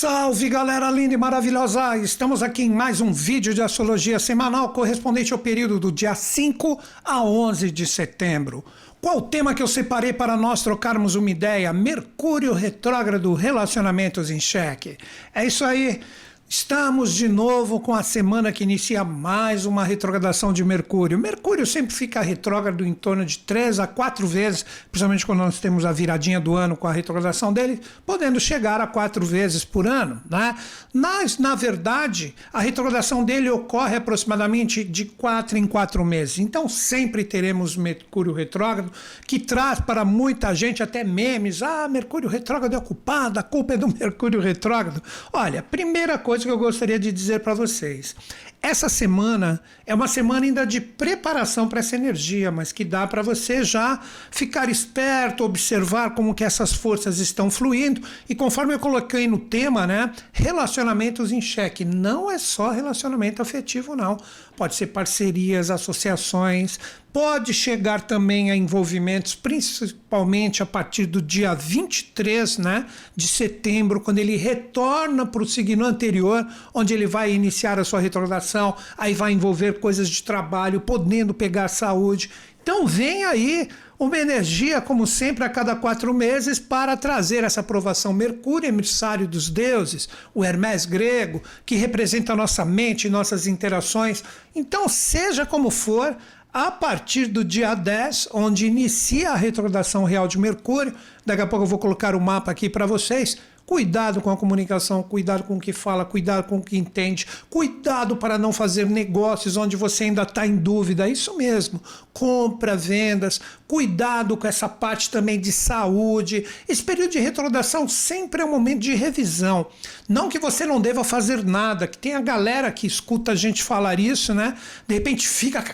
Salve galera linda e maravilhosa! Estamos aqui em mais um vídeo de astrologia semanal correspondente ao período do dia 5 a 11 de setembro. Qual o tema que eu separei para nós trocarmos uma ideia? Mercúrio retrógrado, relacionamentos em xeque. É isso aí. Estamos de novo com a semana que inicia mais uma retrogradação de Mercúrio. Mercúrio sempre fica retrógrado em torno de três a quatro vezes, principalmente quando nós temos a viradinha do ano com a retrogradação dele, podendo chegar a quatro vezes por ano. Né? Mas, na verdade, a retrogradação dele ocorre aproximadamente de quatro em quatro meses. Então, sempre teremos Mercúrio retrógrado, que traz para muita gente até memes: ah, Mercúrio retrógrado é culpado, a culpa é do Mercúrio retrógrado. Olha, primeira coisa coisa que eu gostaria de dizer para vocês. Essa semana é uma semana ainda de preparação para essa energia, mas que dá para você já ficar esperto, observar como que essas forças estão fluindo e conforme eu coloquei no tema, né, relacionamentos em xeque. Não é só relacionamento afetivo não. Pode ser parcerias, associações, pode chegar também a envolvimentos, principalmente a partir do dia 23 né, de setembro, quando ele retorna para o signo anterior, onde ele vai iniciar a sua retrogradação, aí vai envolver coisas de trabalho, podendo pegar saúde. Então vem aí uma energia, como sempre, a cada quatro meses, para trazer essa aprovação. Mercúrio, emissário dos deuses, o Hermes grego, que representa a nossa mente, nossas interações. Então, seja como for, a partir do dia 10, onde inicia a retrogradação real de Mercúrio. Daqui a pouco eu vou colocar o mapa aqui para vocês. Cuidado com a comunicação, cuidado com o que fala, cuidado com o que entende, cuidado para não fazer negócios onde você ainda está em dúvida. Isso mesmo, compra, vendas, cuidado com essa parte também de saúde. Esse período de retrogradação sempre é um momento de revisão. Não que você não deva fazer nada, que tem a galera que escuta a gente falar isso, né? De repente fica,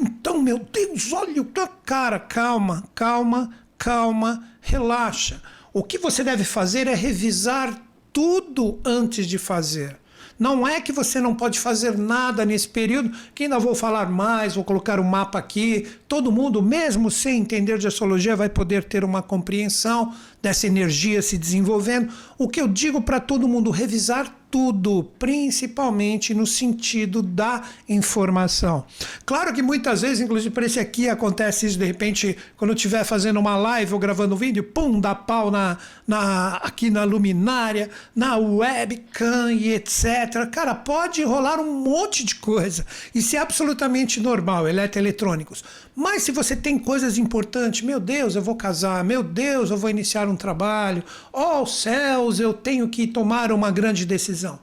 então, meu Deus, olha o cara, calma, calma, calma, relaxa. O que você deve fazer é revisar tudo antes de fazer. Não é que você não pode fazer nada nesse período, que ainda vou falar mais, vou colocar o um mapa aqui. Todo mundo, mesmo sem entender de astrologia, vai poder ter uma compreensão dessa energia se desenvolvendo. O que eu digo para todo mundo, revisar tudo, principalmente no sentido da informação. Claro que muitas vezes, inclusive para esse aqui, acontece isso de repente, quando eu estiver fazendo uma live ou gravando um vídeo, pum, dá pau na, na, aqui na luminária, na webcam e etc. Cara, pode rolar um monte de coisa. Isso é absolutamente normal, eletroeletrônicos. Mas se você tem coisas importantes, meu Deus, eu vou casar, meu Deus, eu vou iniciar um trabalho, oh céus, eu tenho que tomar uma grande decisão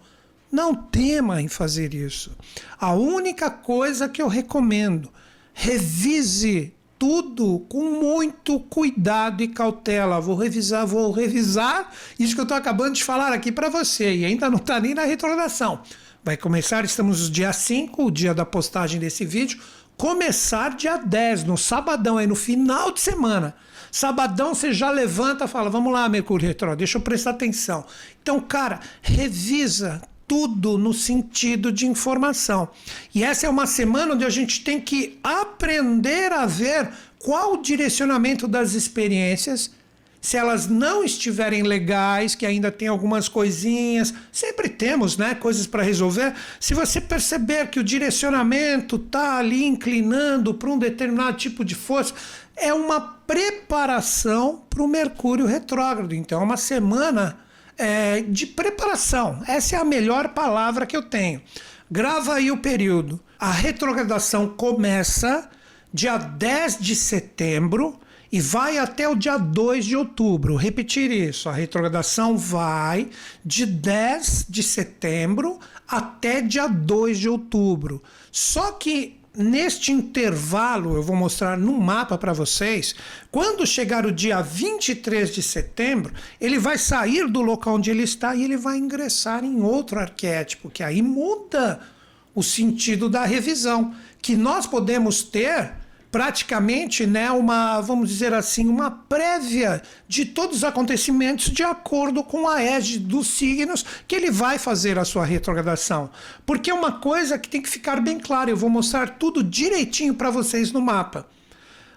não tema em fazer isso. A única coisa que eu recomendo, revise tudo com muito cuidado e cautela. Vou revisar, vou revisar isso que eu estou acabando de falar aqui para você e ainda não está nem na retrogradação. Vai começar, estamos no dia 5, o dia da postagem desse vídeo. Começar dia 10, no sabadão, aí no final de semana. Sabadão você já levanta e fala: vamos lá, Mercúrio Retro, deixa eu prestar atenção. Então, cara, revisa tudo no sentido de informação. E essa é uma semana onde a gente tem que aprender a ver qual o direcionamento das experiências. Se elas não estiverem legais, que ainda tem algumas coisinhas, sempre temos, né, coisas para resolver. Se você perceber que o direcionamento está ali inclinando para um determinado tipo de força, é uma preparação para o Mercúrio retrógrado. Então, é uma semana é, de preparação. Essa é a melhor palavra que eu tenho. Grava aí o período. A retrogradação começa dia 10 de setembro e vai até o dia 2 de outubro. Repetir isso: a retrogradação vai de 10 de setembro até dia 2 de outubro. Só que neste intervalo, eu vou mostrar no mapa para vocês, quando chegar o dia 23 de setembro, ele vai sair do local onde ele está e ele vai ingressar em outro arquétipo, que aí muda o sentido da revisão, que nós podemos ter praticamente né, uma, vamos dizer assim, uma prévia de todos os acontecimentos de acordo com a égide dos signos que ele vai fazer a sua retrogradação. Porque é uma coisa que tem que ficar bem clara, eu vou mostrar tudo direitinho para vocês no mapa.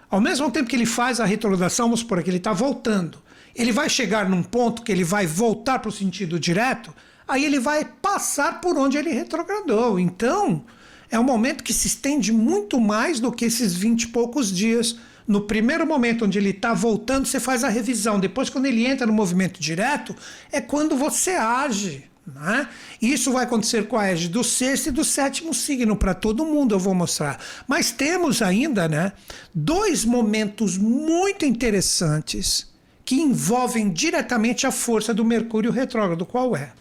Ao mesmo tempo que ele faz a retrogradação, vamos supor que ele está voltando. ele vai chegar num ponto que ele vai voltar para o sentido direto, aí ele vai passar por onde ele retrogradou. Então, é um momento que se estende muito mais do que esses 20 e poucos dias. No primeiro momento onde ele está voltando, você faz a revisão. Depois, quando ele entra no movimento direto, é quando você age. Né? Isso vai acontecer com a égide do sexto e do sétimo signo, para todo mundo eu vou mostrar. Mas temos ainda né, dois momentos muito interessantes que envolvem diretamente a força do Mercúrio retrógrado. Qual é?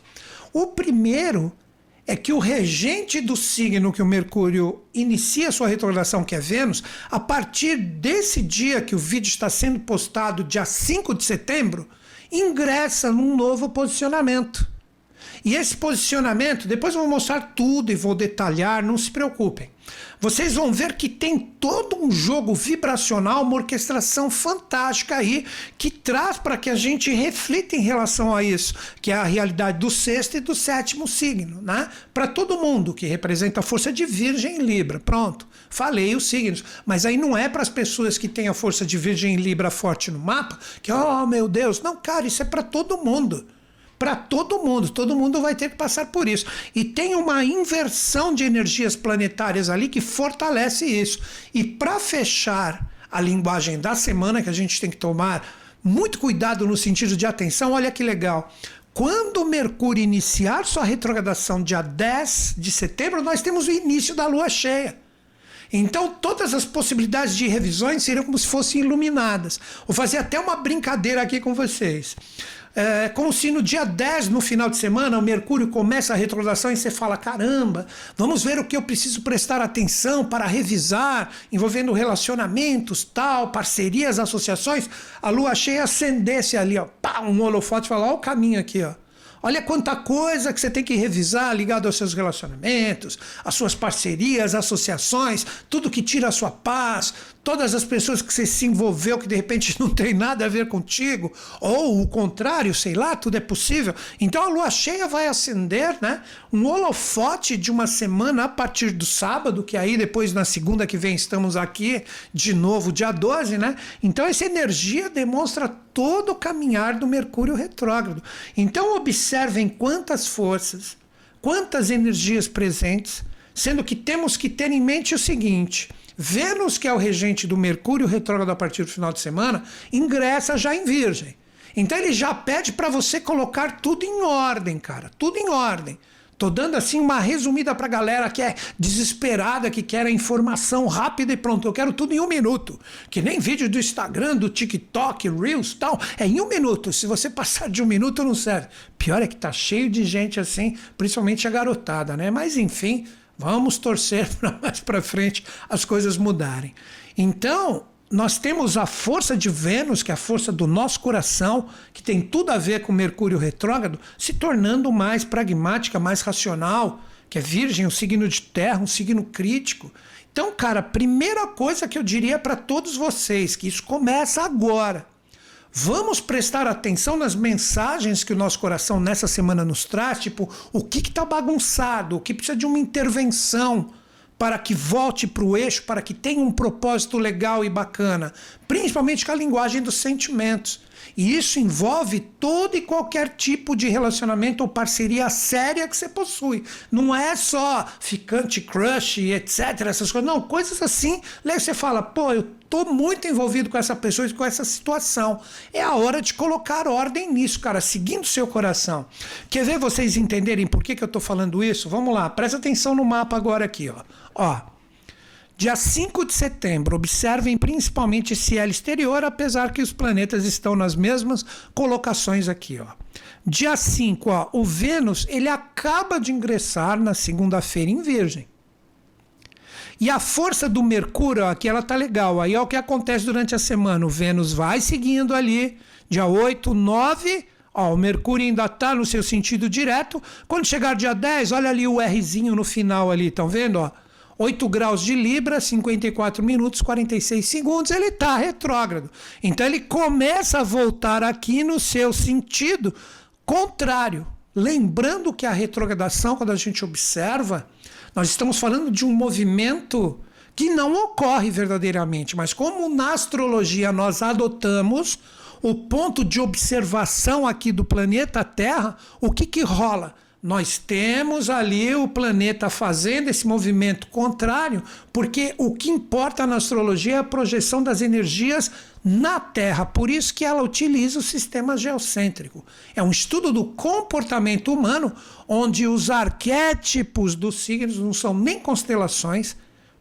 O primeiro é que o regente do signo que o Mercúrio inicia sua retrogradação, que é Vênus, a partir desse dia que o vídeo está sendo postado, dia 5 de setembro, ingressa num novo posicionamento. E esse posicionamento, depois eu vou mostrar tudo e vou detalhar, não se preocupem. Vocês vão ver que tem todo um jogo vibracional, uma orquestração fantástica aí, que traz para que a gente reflita em relação a isso, que é a realidade do sexto e do sétimo signo, né? Para todo mundo, que representa a força de Virgem e Libra. Pronto, falei os signos. Mas aí não é para as pessoas que têm a força de Virgem e Libra forte no mapa, que, oh meu Deus, não, cara, isso é para todo mundo para todo mundo. Todo mundo vai ter que passar por isso. E tem uma inversão de energias planetárias ali que fortalece isso. E para fechar a linguagem da semana, que a gente tem que tomar muito cuidado no sentido de atenção, olha que legal. Quando Mercúrio iniciar sua retrogradação dia 10 de setembro, nós temos o início da lua cheia. Então, todas as possibilidades de revisões seriam como se fossem iluminadas. Vou fazer até uma brincadeira aqui com vocês. É como se no dia 10, no final de semana, o Mercúrio começa a retrogradação e você fala: caramba, vamos ver o que eu preciso prestar atenção para revisar, envolvendo relacionamentos, tal, parcerias, associações. A lua cheia acendesse ali, ó, pá, um holofote e fala: ó, o caminho aqui, ó. Olha quanta coisa que você tem que revisar ligado aos seus relacionamentos, às suas parcerias, associações, tudo que tira a sua paz, todas as pessoas que você se envolveu que de repente não tem nada a ver contigo, ou o contrário, sei lá, tudo é possível. Então a lua cheia vai acender, né, um holofote de uma semana a partir do sábado, que aí depois na segunda que vem estamos aqui de novo, dia 12, né? Então essa energia demonstra todo o caminhar do Mercúrio retrógrado. Então observem quantas forças, quantas energias presentes, sendo que temos que ter em mente o seguinte: Vênus, que é o regente do Mercúrio retrógrado a partir do final de semana, ingressa já em Virgem. Então ele já pede para você colocar tudo em ordem, cara, tudo em ordem. Tô dando assim uma resumida pra galera que é desesperada, que quer a informação rápida e pronto. Eu quero tudo em um minuto. Que nem vídeo do Instagram, do TikTok, Reels tal. É em um minuto. Se você passar de um minuto, não serve. Pior é que tá cheio de gente assim, principalmente a garotada, né? Mas enfim, Vamos torcer para mais para frente as coisas mudarem. Então, nós temos a força de Vênus, que é a força do nosso coração, que tem tudo a ver com Mercúrio retrógrado, se tornando mais pragmática, mais racional, que é Virgem, um signo de terra, um signo crítico. Então, cara, primeira coisa que eu diria para todos vocês, que isso começa agora. Vamos prestar atenção nas mensagens que o nosso coração nessa semana nos traz, tipo, o que está bagunçado, o que precisa de uma intervenção para que volte para o eixo, para que tenha um propósito legal e bacana, principalmente com a linguagem dos sentimentos. E isso envolve todo e qualquer tipo de relacionamento ou parceria séria que você possui. Não é só ficante, crush, etc. Essas coisas. Não, coisas assim. Aí você fala, pô, eu tô muito envolvido com essa pessoa e com essa situação. É a hora de colocar ordem nisso, cara, seguindo seu coração. Quer ver vocês entenderem por que, que eu tô falando isso? Vamos lá, presta atenção no mapa agora aqui, ó. Ó. Dia 5 de setembro, observem principalmente esse L exterior, apesar que os planetas estão nas mesmas colocações aqui. Ó. Dia 5, ó, o Vênus ele acaba de ingressar na segunda-feira em Virgem. E a força do Mercúrio, aqui ela tá legal. Aí é o que acontece durante a semana. O Vênus vai seguindo ali, dia 8, 9. Ó, o Mercúrio ainda está no seu sentido direto. Quando chegar dia 10, olha ali o Rzinho no final ali, estão vendo? Ó? 8 graus de Libra, 54 minutos, 46 segundos, ele está retrógrado. Então ele começa a voltar aqui no seu sentido contrário. Lembrando que a retrogradação, quando a gente observa, nós estamos falando de um movimento que não ocorre verdadeiramente, mas como na astrologia nós adotamos o ponto de observação aqui do planeta Terra, o que, que rola? Nós temos ali o planeta fazendo esse movimento contrário, porque o que importa na astrologia é a projeção das energias na Terra. Por isso que ela utiliza o sistema geocêntrico. É um estudo do comportamento humano, onde os arquétipos dos signos não são nem constelações,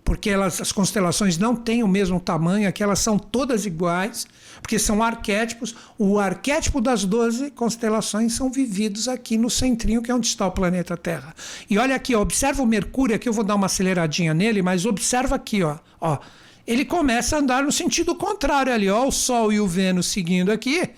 porque elas, as constelações não têm o mesmo tamanho, aqui elas são todas iguais, porque são arquétipos. O arquétipo das 12 constelações são vividos aqui no centrinho, que é onde está o planeta Terra. E olha aqui, observa o Mercúrio, aqui eu vou dar uma aceleradinha nele, mas observa aqui, ó, ó. Ele começa a andar no sentido contrário ali, ó, o Sol e o Vênus seguindo aqui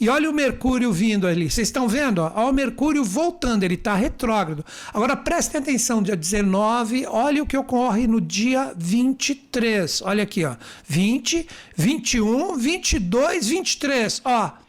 e olha o Mercúrio vindo ali. Vocês estão vendo? Ó? O Mercúrio voltando, ele está retrógrado. Agora prestem atenção, dia 19, olha o que ocorre no dia 23. Olha aqui, ó. 20, 21, 22, 23. Ó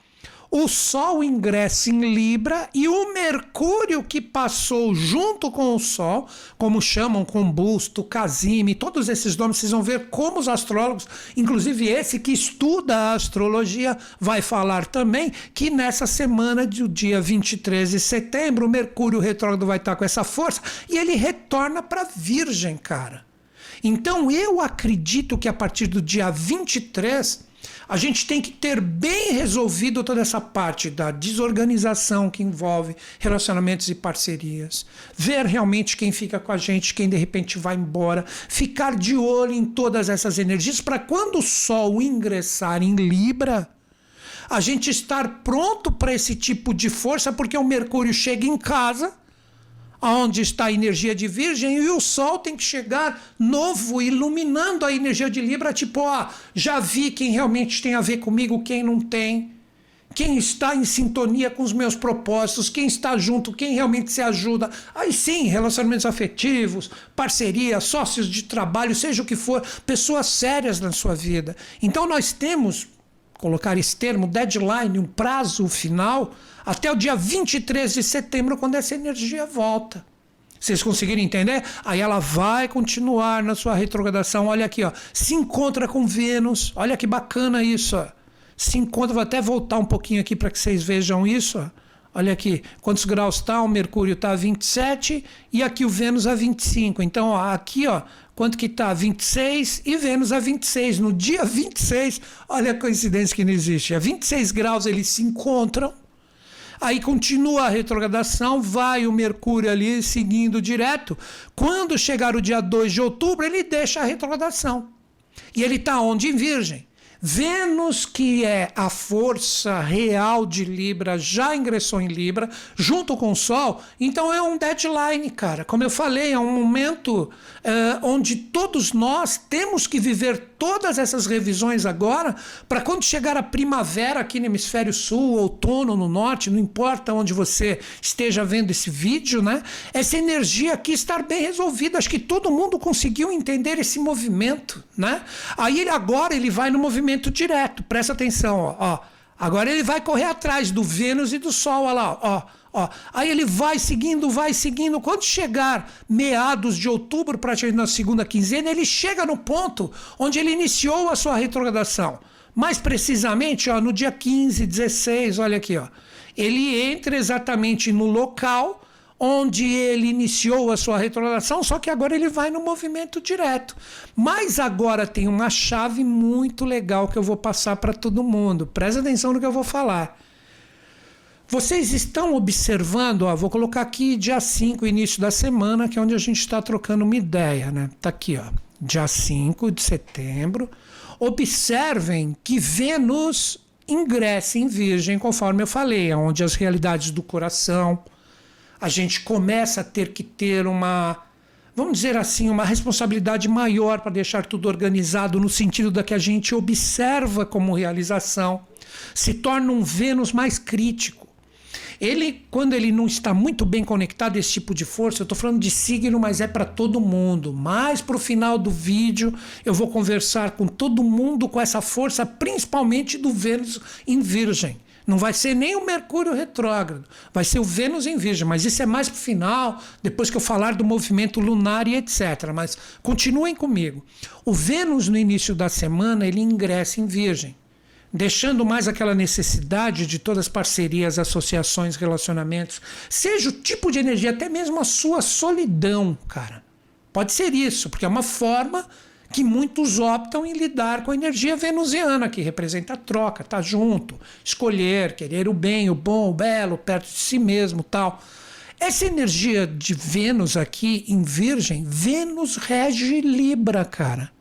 o Sol ingressa em Libra e o Mercúrio que passou junto com o Sol, como chamam Combusto, Casime, todos esses nomes, vocês vão ver como os astrólogos, inclusive esse que estuda a astrologia, vai falar também que nessa semana do dia 23 de setembro, o Mercúrio retrógrado vai estar com essa força e ele retorna para Virgem, cara. Então eu acredito que a partir do dia 23 a gente tem que ter bem resolvido toda essa parte da desorganização que envolve relacionamentos e parcerias. Ver realmente quem fica com a gente, quem de repente vai embora. Ficar de olho em todas essas energias para quando o Sol ingressar em Libra, a gente estar pronto para esse tipo de força, porque o Mercúrio chega em casa aonde está a energia de Virgem, e o Sol tem que chegar novo, iluminando a energia de Libra, tipo, ó, já vi quem realmente tem a ver comigo, quem não tem. Quem está em sintonia com os meus propósitos, quem está junto, quem realmente se ajuda. Aí sim, relacionamentos afetivos, parceria, sócios de trabalho, seja o que for, pessoas sérias na sua vida. Então nós temos, colocar esse termo, deadline, um prazo final até o dia 23 de setembro, quando essa energia volta. Vocês conseguiram entender? Aí ela vai continuar na sua retrogradação. Olha aqui, ó. Se encontra com Vênus. Olha que bacana isso. Ó. Se encontra, vou até voltar um pouquinho aqui para que vocês vejam isso. Ó. Olha aqui, quantos graus está? O Mercúrio está a 27 e aqui o Vênus a 25. Então, ó, aqui, ó, quanto que está? 26 e Vênus a 26. No dia 26, olha a coincidência que não existe. A 26 graus eles se encontram Aí continua a retrogradação, vai o Mercúrio ali seguindo direto. Quando chegar o dia 2 de outubro, ele deixa a retrogradação. E ele está onde? Em Virgem. Vênus, que é a força real de Libra, já ingressou em Libra, junto com o Sol, então é um deadline, cara. Como eu falei, é um momento é, onde todos nós temos que viver todas essas revisões agora, para quando chegar a primavera aqui no hemisfério sul, outono no norte, não importa onde você esteja vendo esse vídeo, né? Essa energia aqui estar bem resolvida. Acho que todo mundo conseguiu entender esse movimento, né? Aí ele agora ele vai no movimento direto. Presta atenção, ó. ó. Agora ele vai correr atrás do Vênus e do Sol, olha lá, ó. Ó, aí ele vai seguindo, vai seguindo. Quando chegar meados de outubro, praticamente na segunda quinzena, ele chega no ponto onde ele iniciou a sua retrogradação. Mais precisamente, ó, no dia 15, 16, olha aqui, ó. Ele entra exatamente no local onde ele iniciou a sua retrogradação, só que agora ele vai no movimento direto. Mas agora tem uma chave muito legal que eu vou passar para todo mundo. Presta atenção no que eu vou falar. Vocês estão observando, ó, vou colocar aqui dia 5, início da semana, que é onde a gente está trocando uma ideia, né? Tá aqui, ó, dia 5 de setembro. Observem que Vênus ingressa em Virgem, conforme eu falei, onde as realidades do coração, a gente começa a ter que ter uma, vamos dizer assim, uma responsabilidade maior para deixar tudo organizado no sentido da que a gente observa como realização, se torna um Vênus mais crítico ele, quando ele não está muito bem conectado esse tipo de força, eu estou falando de signo, mas é para todo mundo. Mas para o final do vídeo, eu vou conversar com todo mundo com essa força, principalmente do Vênus em Virgem. Não vai ser nem o Mercúrio retrógrado, vai ser o Vênus em Virgem, mas isso é mais para o final, depois que eu falar do movimento lunar e etc. Mas continuem comigo. O Vênus, no início da semana, ele ingressa em Virgem deixando mais aquela necessidade de todas as parcerias, associações, relacionamentos, seja o tipo de energia, até mesmo a sua solidão, cara. Pode ser isso, porque é uma forma que muitos optam em lidar com a energia venusiana, que representa a troca, estar tá junto, escolher, querer o bem, o bom, o belo, perto de si mesmo, tal. Essa energia de Vênus aqui em Virgem, Vênus rege Libra, cara.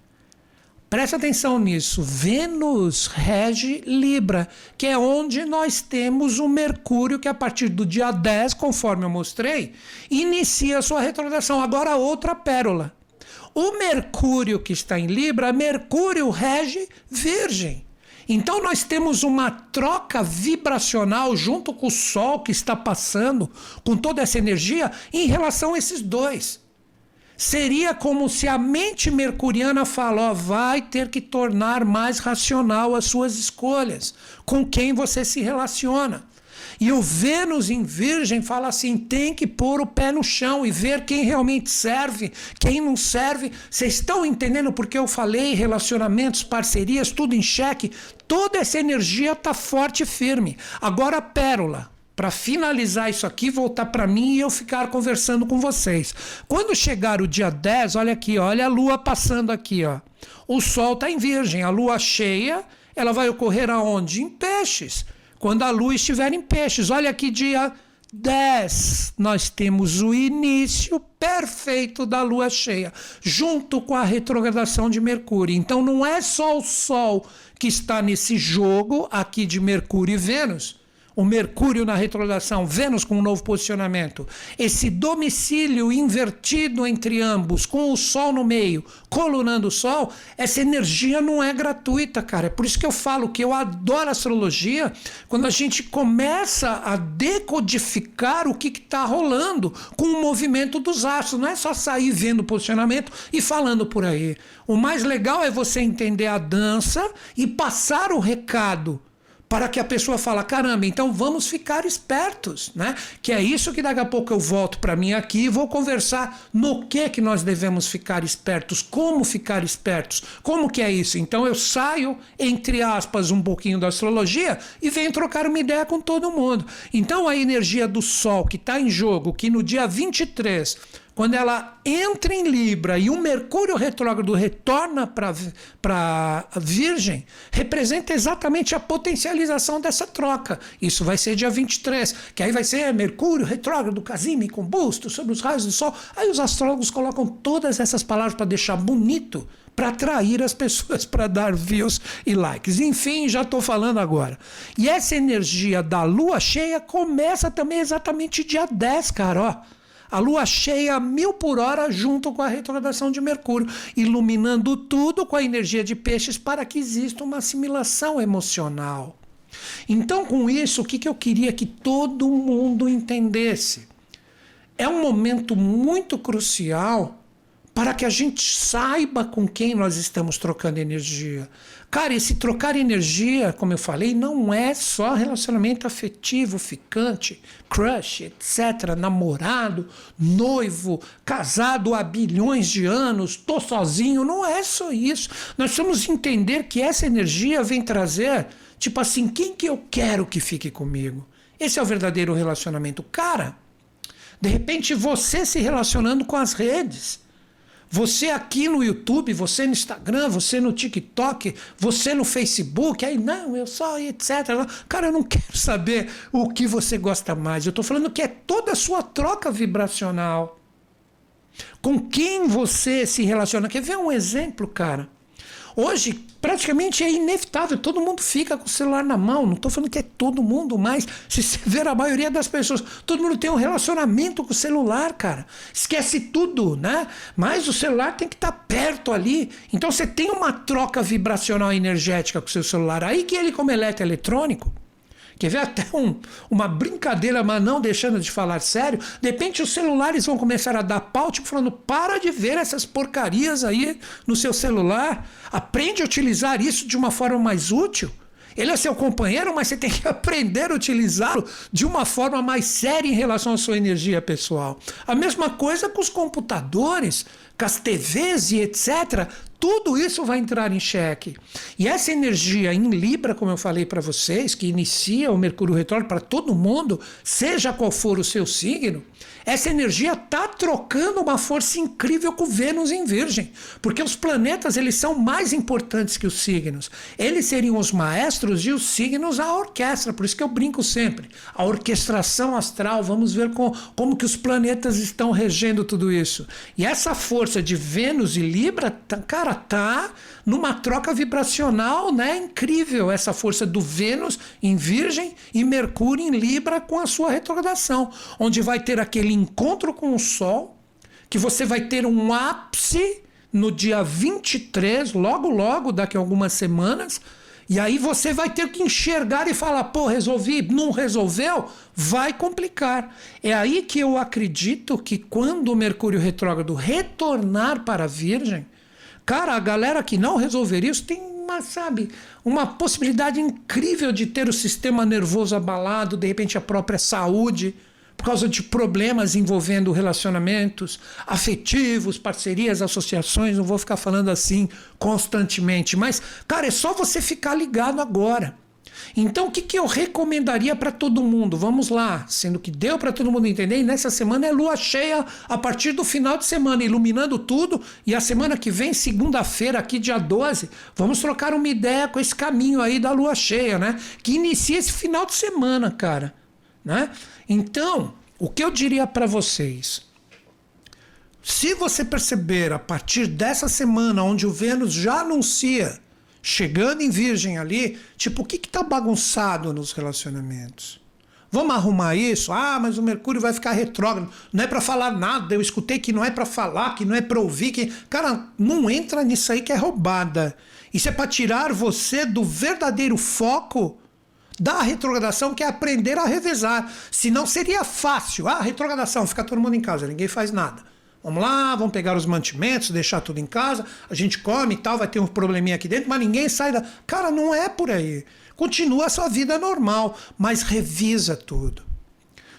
Presta atenção nisso. Vênus rege Libra, que é onde nós temos o Mercúrio, que a partir do dia 10, conforme eu mostrei, inicia a sua retrogradação. Agora, outra pérola. O Mercúrio que está em Libra, Mercúrio rege Virgem. Então nós temos uma troca vibracional junto com o Sol que está passando, com toda essa energia, em relação a esses dois. Seria como se a mente mercuriana fala, ó, vai ter que tornar mais racional as suas escolhas, com quem você se relaciona. E o Vênus em Virgem fala assim: tem que pôr o pé no chão e ver quem realmente serve, quem não serve. Vocês estão entendendo porque eu falei relacionamentos, parcerias, tudo em xeque? Toda essa energia está forte e firme. Agora, pérola para finalizar isso aqui, voltar para mim e eu ficar conversando com vocês. Quando chegar o dia 10, olha aqui, olha a lua passando aqui, ó. O sol está em Virgem, a lua cheia, ela vai ocorrer aonde? Em Peixes quando a lua estiver em peixes. Olha aqui, dia 10, nós temos o início perfeito da lua cheia, junto com a retrogradação de Mercúrio. Então não é só o Sol que está nesse jogo aqui de Mercúrio e Vênus o Mercúrio na retrogradação, Vênus com um novo posicionamento, esse domicílio invertido entre ambos, com o Sol no meio, colunando o Sol, essa energia não é gratuita, cara. É por isso que eu falo que eu adoro astrologia quando a gente começa a decodificar o que está rolando com o movimento dos astros. Não é só sair vendo o posicionamento e falando por aí. O mais legal é você entender a dança e passar o recado para que a pessoa fala, caramba, então vamos ficar espertos, né? Que é isso que daqui a pouco eu volto para mim aqui e vou conversar no que que nós devemos ficar espertos, como ficar espertos, como que é isso. Então eu saio entre aspas um pouquinho da astrologia e venho trocar uma ideia com todo mundo. Então a energia do sol que está em jogo, que no dia 23 quando ela entra em Libra e o Mercúrio retrógrado retorna para a Virgem, representa exatamente a potencialização dessa troca. Isso vai ser dia 23, que aí vai ser Mercúrio retrógrado, Casime, combusto, sobre os raios do Sol. Aí os astrólogos colocam todas essas palavras para deixar bonito, para atrair as pessoas, para dar views e likes. Enfim, já estou falando agora. E essa energia da lua cheia começa também exatamente dia 10, cara. Ó a lua cheia a mil por hora junto com a retrogradação de Mercúrio, iluminando tudo com a energia de peixes para que exista uma assimilação emocional. Então, com isso, o que, que eu queria que todo mundo entendesse? É um momento muito crucial para que a gente saiba com quem nós estamos trocando energia. Cara, esse trocar energia, como eu falei, não é só relacionamento afetivo, ficante, crush, etc., namorado, noivo, casado há bilhões de anos, tô sozinho, não é só isso. Nós temos que entender que essa energia vem trazer, tipo assim, quem que eu quero que fique comigo? Esse é o verdadeiro relacionamento. Cara, de repente você se relacionando com as redes você aqui no YouTube, você no Instagram, você no TikTok, você no Facebook, aí não, eu só, etc. Cara, eu não quero saber o que você gosta mais. Eu estou falando que é toda a sua troca vibracional. Com quem você se relaciona. Quer ver um exemplo, cara? Hoje, praticamente é inevitável, todo mundo fica com o celular na mão. Não estou falando que é todo mundo, mas se você ver a maioria das pessoas, todo mundo tem um relacionamento com o celular, cara. Esquece tudo, né? Mas o celular tem que estar tá perto ali. Então você tem uma troca vibracional energética com o seu celular. Aí que ele, como eletroeletrônico, Quer ver até um, uma brincadeira, mas não deixando de falar sério? De repente os celulares vão começar a dar pau, tipo, falando: para de ver essas porcarias aí no seu celular. Aprende a utilizar isso de uma forma mais útil. Ele é seu companheiro, mas você tem que aprender a utilizá-lo de uma forma mais séria em relação à sua energia pessoal. A mesma coisa com os computadores, com as TVs e etc. Tudo isso vai entrar em xeque. E essa energia em Libra, como eu falei para vocês, que inicia o Mercúrio retrógrado para todo mundo, seja qual for o seu signo, essa energia está trocando uma força incrível com Vênus em Virgem, porque os planetas eles são mais importantes que os signos. Eles seriam os maestros e os signos a orquestra, por isso que eu brinco sempre. A orquestração astral, vamos ver com, como que os planetas estão regendo tudo isso. E essa força de Vênus e Libra, tá, cara, tá numa troca vibracional, né? Incrível essa força do Vênus em Virgem e Mercúrio em Libra com a sua retrogradação, onde vai ter aquele encontro com o Sol, que você vai ter um ápice no dia 23, logo, logo, daqui a algumas semanas. E aí você vai ter que enxergar e falar, pô, resolvi, não resolveu? Vai complicar. É aí que eu acredito que quando o Mercúrio retrógrado retornar para a Virgem, cara, a galera que não resolver isso tem uma, sabe, uma possibilidade incrível de ter o sistema nervoso abalado, de repente a própria saúde por causa de problemas envolvendo relacionamentos afetivos, parcerias, associações, não vou ficar falando assim constantemente, mas, cara, é só você ficar ligado agora. Então, o que, que eu recomendaria para todo mundo? Vamos lá, sendo que deu para todo mundo entender, e nessa semana é lua cheia a partir do final de semana, iluminando tudo, e a semana que vem, segunda-feira, aqui dia 12, vamos trocar uma ideia com esse caminho aí da lua cheia, né? Que inicia esse final de semana, cara. Né? Então, o que eu diria para vocês? Se você perceber a partir dessa semana, onde o Vênus já anuncia, chegando em Virgem ali, tipo, o que está bagunçado nos relacionamentos? Vamos arrumar isso? Ah, mas o Mercúrio vai ficar retrógrado. Não é para falar nada. Eu escutei que não é para falar, que não é para ouvir. Que... Cara, não entra nisso aí que é roubada. Isso é para tirar você do verdadeiro foco da retrogradação, que é aprender a revezar. Senão seria fácil. Ah, retrogradação, fica todo mundo em casa, ninguém faz nada. Vamos lá, vamos pegar os mantimentos, deixar tudo em casa, a gente come e tal, vai ter um probleminha aqui dentro, mas ninguém sai da. Cara, não é por aí. Continua a sua vida normal, mas revisa tudo.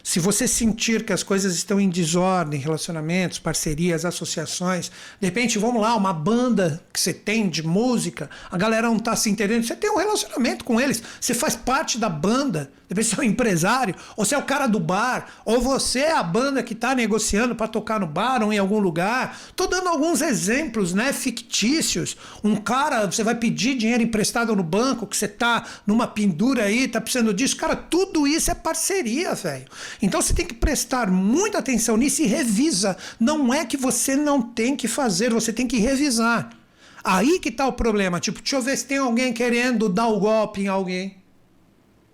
Se você sentir que as coisas estão em desordem, relacionamentos, parcerias, associações, de repente, vamos lá, uma banda que você tem de música, a galera não está se entendendo, você tem um relacionamento com eles, você faz parte da banda, depende se é um empresário, ou se é o cara do bar, ou você é a banda que está negociando para tocar no bar ou em algum lugar. Tô dando alguns exemplos, né, fictícios. Um cara, você vai pedir dinheiro emprestado no banco, que você tá numa pendura aí, tá precisando disso. Cara, tudo isso é parceria, velho. Então você tem que prestar muita atenção nisso e revisa. Não é que você não tem que fazer, você tem que revisar. Aí que tá o problema. Tipo, deixa eu ver se tem alguém querendo dar o golpe em alguém.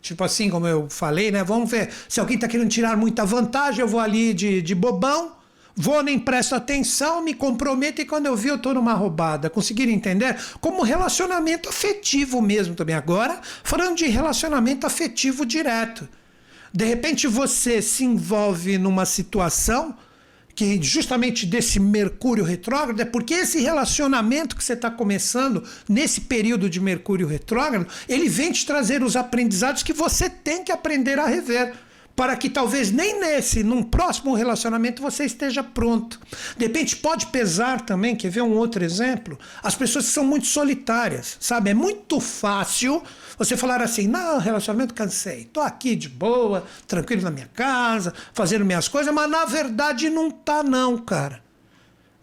Tipo assim, como eu falei, né? Vamos ver. Se alguém está querendo tirar muita vantagem, eu vou ali de, de bobão, vou, nem presto atenção, me comprometo e quando eu vi, eu estou numa roubada. Conseguiram entender? Como relacionamento afetivo mesmo também. Agora, falando de relacionamento afetivo direto. De repente você se envolve numa situação que justamente desse Mercúrio retrógrado é porque esse relacionamento que você está começando nesse período de Mercúrio retrógrado, ele vem te trazer os aprendizados que você tem que aprender a rever para que talvez nem nesse, num próximo relacionamento, você esteja pronto. De repente pode pesar também, quer ver um outro exemplo? As pessoas que são muito solitárias, sabe? É muito fácil você falar assim: não, relacionamento cansei, tô aqui de boa, tranquilo na minha casa, fazendo minhas coisas, mas na verdade não tá, não, cara.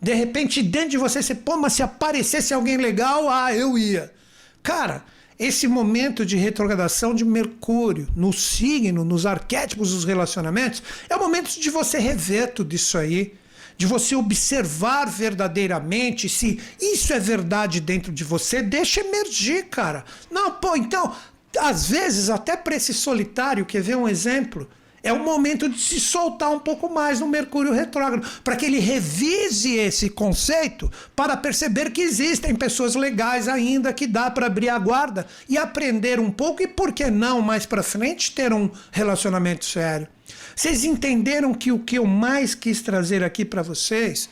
De repente, dentro de você, você, pô, mas se aparecesse alguém legal, ah, eu ia. Cara, esse momento de retrogradação de Mercúrio no signo, nos arquétipos dos relacionamentos, é o momento de você rever tudo isso aí, de você observar verdadeiramente se isso é verdade dentro de você, deixa emergir, cara. Não, pô, então, às vezes, até para esse solitário, quer ver um exemplo? É o momento de se soltar um pouco mais no Mercúrio retrógrado, para que ele revise esse conceito para perceber que existem pessoas legais ainda que dá para abrir a guarda e aprender um pouco e por que não mais para frente ter um relacionamento sério. Vocês entenderam que o que eu mais quis trazer aqui para vocês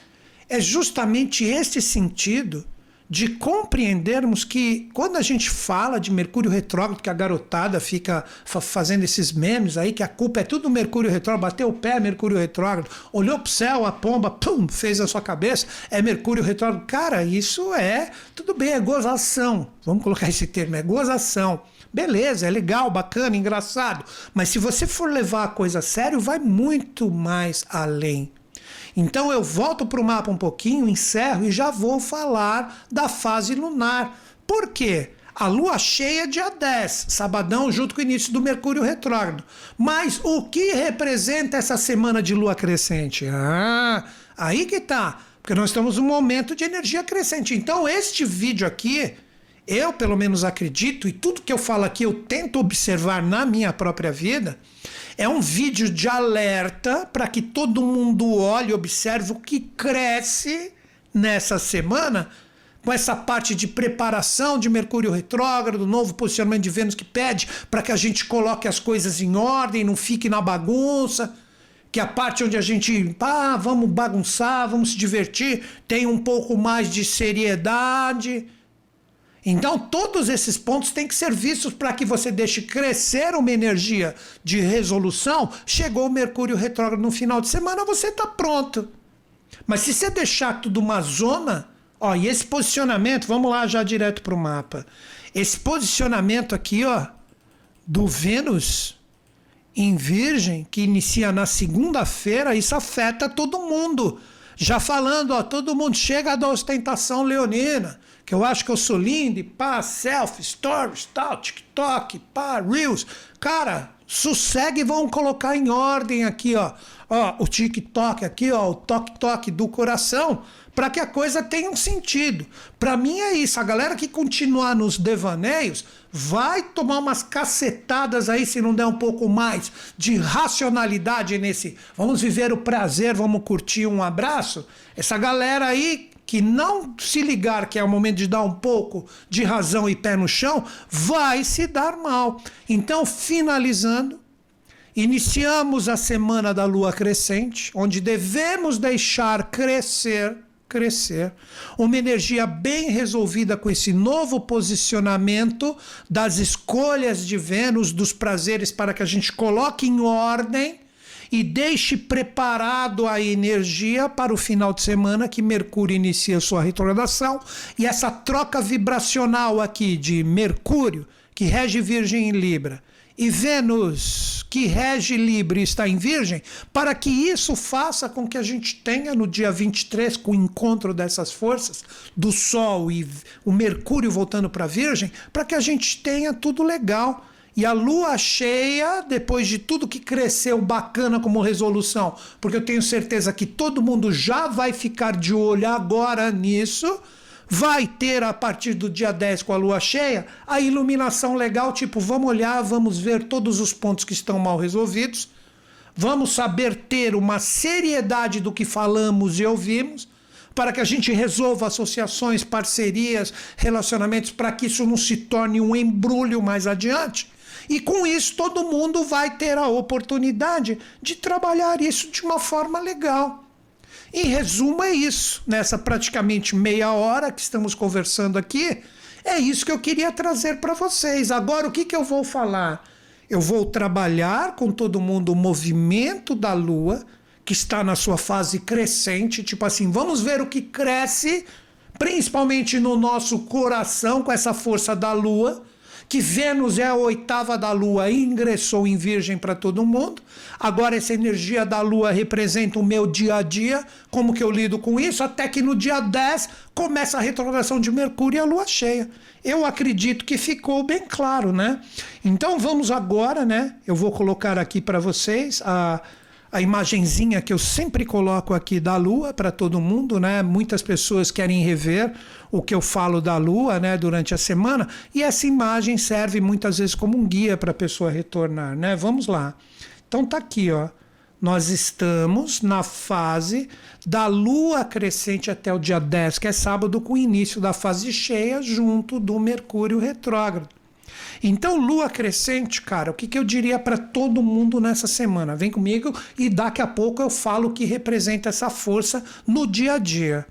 é justamente esse sentido de compreendermos que quando a gente fala de Mercúrio retrógrado, que a garotada fica fa fazendo esses memes aí, que a culpa é tudo Mercúrio retrógrado, bateu o pé, Mercúrio retrógrado, olhou pro céu, a pomba, pum, fez a sua cabeça, é Mercúrio retrógrado. Cara, isso é, tudo bem, é gozação. Vamos colocar esse termo, é gozação. Beleza, é legal, bacana, engraçado. Mas se você for levar a coisa a sério, vai muito mais além. Então eu volto para o mapa um pouquinho, encerro e já vou falar da fase lunar. Por quê? A lua cheia dia 10, sabadão, junto com o início do Mercúrio retrógrado. Mas o que representa essa semana de lua crescente? Ah, aí que tá. Porque nós estamos num momento de energia crescente. Então, este vídeo aqui, eu pelo menos acredito, e tudo que eu falo aqui eu tento observar na minha própria vida, é um vídeo de alerta para que todo mundo olhe e observe o que cresce nessa semana com essa parte de preparação de Mercúrio retrógrado, novo posicionamento de Vênus que pede para que a gente coloque as coisas em ordem, não fique na bagunça. Que a parte onde a gente, ah, vamos bagunçar, vamos se divertir, tem um pouco mais de seriedade. Então, todos esses pontos têm que ser vistos para que você deixe crescer uma energia de resolução. Chegou o Mercúrio retrógrado no final de semana, você está pronto. Mas se você deixar tudo uma zona, ó, e esse posicionamento, vamos lá já direto para o mapa. Esse posicionamento aqui, ó, do Vênus em Virgem, que inicia na segunda-feira, isso afeta todo mundo. Já falando, ó, todo mundo chega da ostentação leonina que eu acho que eu sou lindo, pá, selfie, stories, tal, TikTok, pá, reels. Cara, sossegue e vão colocar em ordem aqui, ó. Ó, o TikTok aqui, ó, o toque-toque do coração, para que a coisa tenha um sentido. Para mim é isso. A galera que continuar nos devaneios vai tomar umas cacetadas aí se não der um pouco mais de racionalidade nesse. Vamos viver o prazer, vamos curtir um abraço. Essa galera aí que não se ligar que é o momento de dar um pouco de razão e pé no chão, vai se dar mal. Então, finalizando, iniciamos a semana da lua crescente, onde devemos deixar crescer crescer. Uma energia bem resolvida com esse novo posicionamento das escolhas de Vênus, dos prazeres, para que a gente coloque em ordem e deixe preparado a energia para o final de semana que Mercúrio inicia sua retrogradação. E essa troca vibracional aqui de Mercúrio, que rege Virgem em Libra, e Vênus, que rege Libra e está em Virgem, para que isso faça com que a gente tenha no dia 23, com o encontro dessas forças, do Sol e o Mercúrio voltando para Virgem, para que a gente tenha tudo legal e a lua cheia, depois de tudo que cresceu bacana como resolução, porque eu tenho certeza que todo mundo já vai ficar de olho agora nisso, vai ter a partir do dia 10 com a lua cheia a iluminação legal, tipo, vamos olhar, vamos ver todos os pontos que estão mal resolvidos, vamos saber ter uma seriedade do que falamos e ouvimos para que a gente resolva associações, parcerias, relacionamentos, para que isso não se torne um embrulho mais adiante. E com isso, todo mundo vai ter a oportunidade de trabalhar isso de uma forma legal. Em resumo, é isso. Nessa praticamente meia hora que estamos conversando aqui, é isso que eu queria trazer para vocês. Agora, o que, que eu vou falar? Eu vou trabalhar com todo mundo o movimento da Lua, que está na sua fase crescente. Tipo assim, vamos ver o que cresce, principalmente no nosso coração, com essa força da Lua que Vênus é a oitava da Lua ingressou em Virgem para todo mundo. Agora essa energia da Lua representa o meu dia a dia, como que eu lido com isso, até que no dia 10 começa a retrogradação de Mercúrio e a Lua cheia. Eu acredito que ficou bem claro, né? Então vamos agora, né? Eu vou colocar aqui para vocês a a imagenzinha que eu sempre coloco aqui da Lua para todo mundo, né? Muitas pessoas querem rever o que eu falo da Lua, né, durante a semana, e essa imagem serve muitas vezes como um guia para a pessoa retornar, né? Vamos lá. Então tá aqui, ó. Nós estamos na fase da lua crescente até o dia 10, que é sábado, com o início da fase cheia, junto do Mercúrio retrógrado. Então, lua crescente, cara, o que, que eu diria para todo mundo nessa semana? Vem comigo e daqui a pouco eu falo o que representa essa força no dia a dia.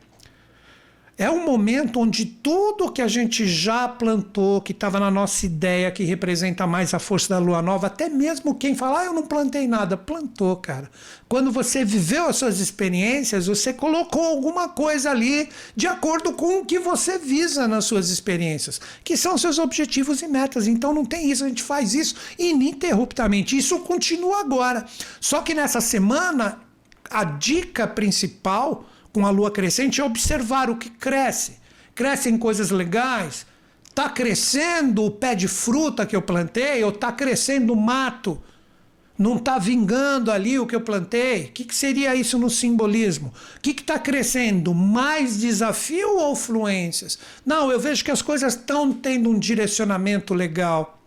É um momento onde tudo que a gente já plantou, que estava na nossa ideia, que representa mais a força da lua nova, até mesmo quem fala, ah, eu não plantei nada, plantou, cara. Quando você viveu as suas experiências, você colocou alguma coisa ali de acordo com o que você visa nas suas experiências, que são seus objetivos e metas. Então não tem isso, a gente faz isso ininterruptamente. Isso continua agora. Só que nessa semana, a dica principal com a lua crescente é observar o que cresce. Crescem coisas legais? Está crescendo o pé de fruta que eu plantei ou está crescendo o mato? Não está vingando ali o que eu plantei? O que, que seria isso no simbolismo? O que está crescendo? Mais desafio ou fluências? Não, eu vejo que as coisas estão tendo um direcionamento legal.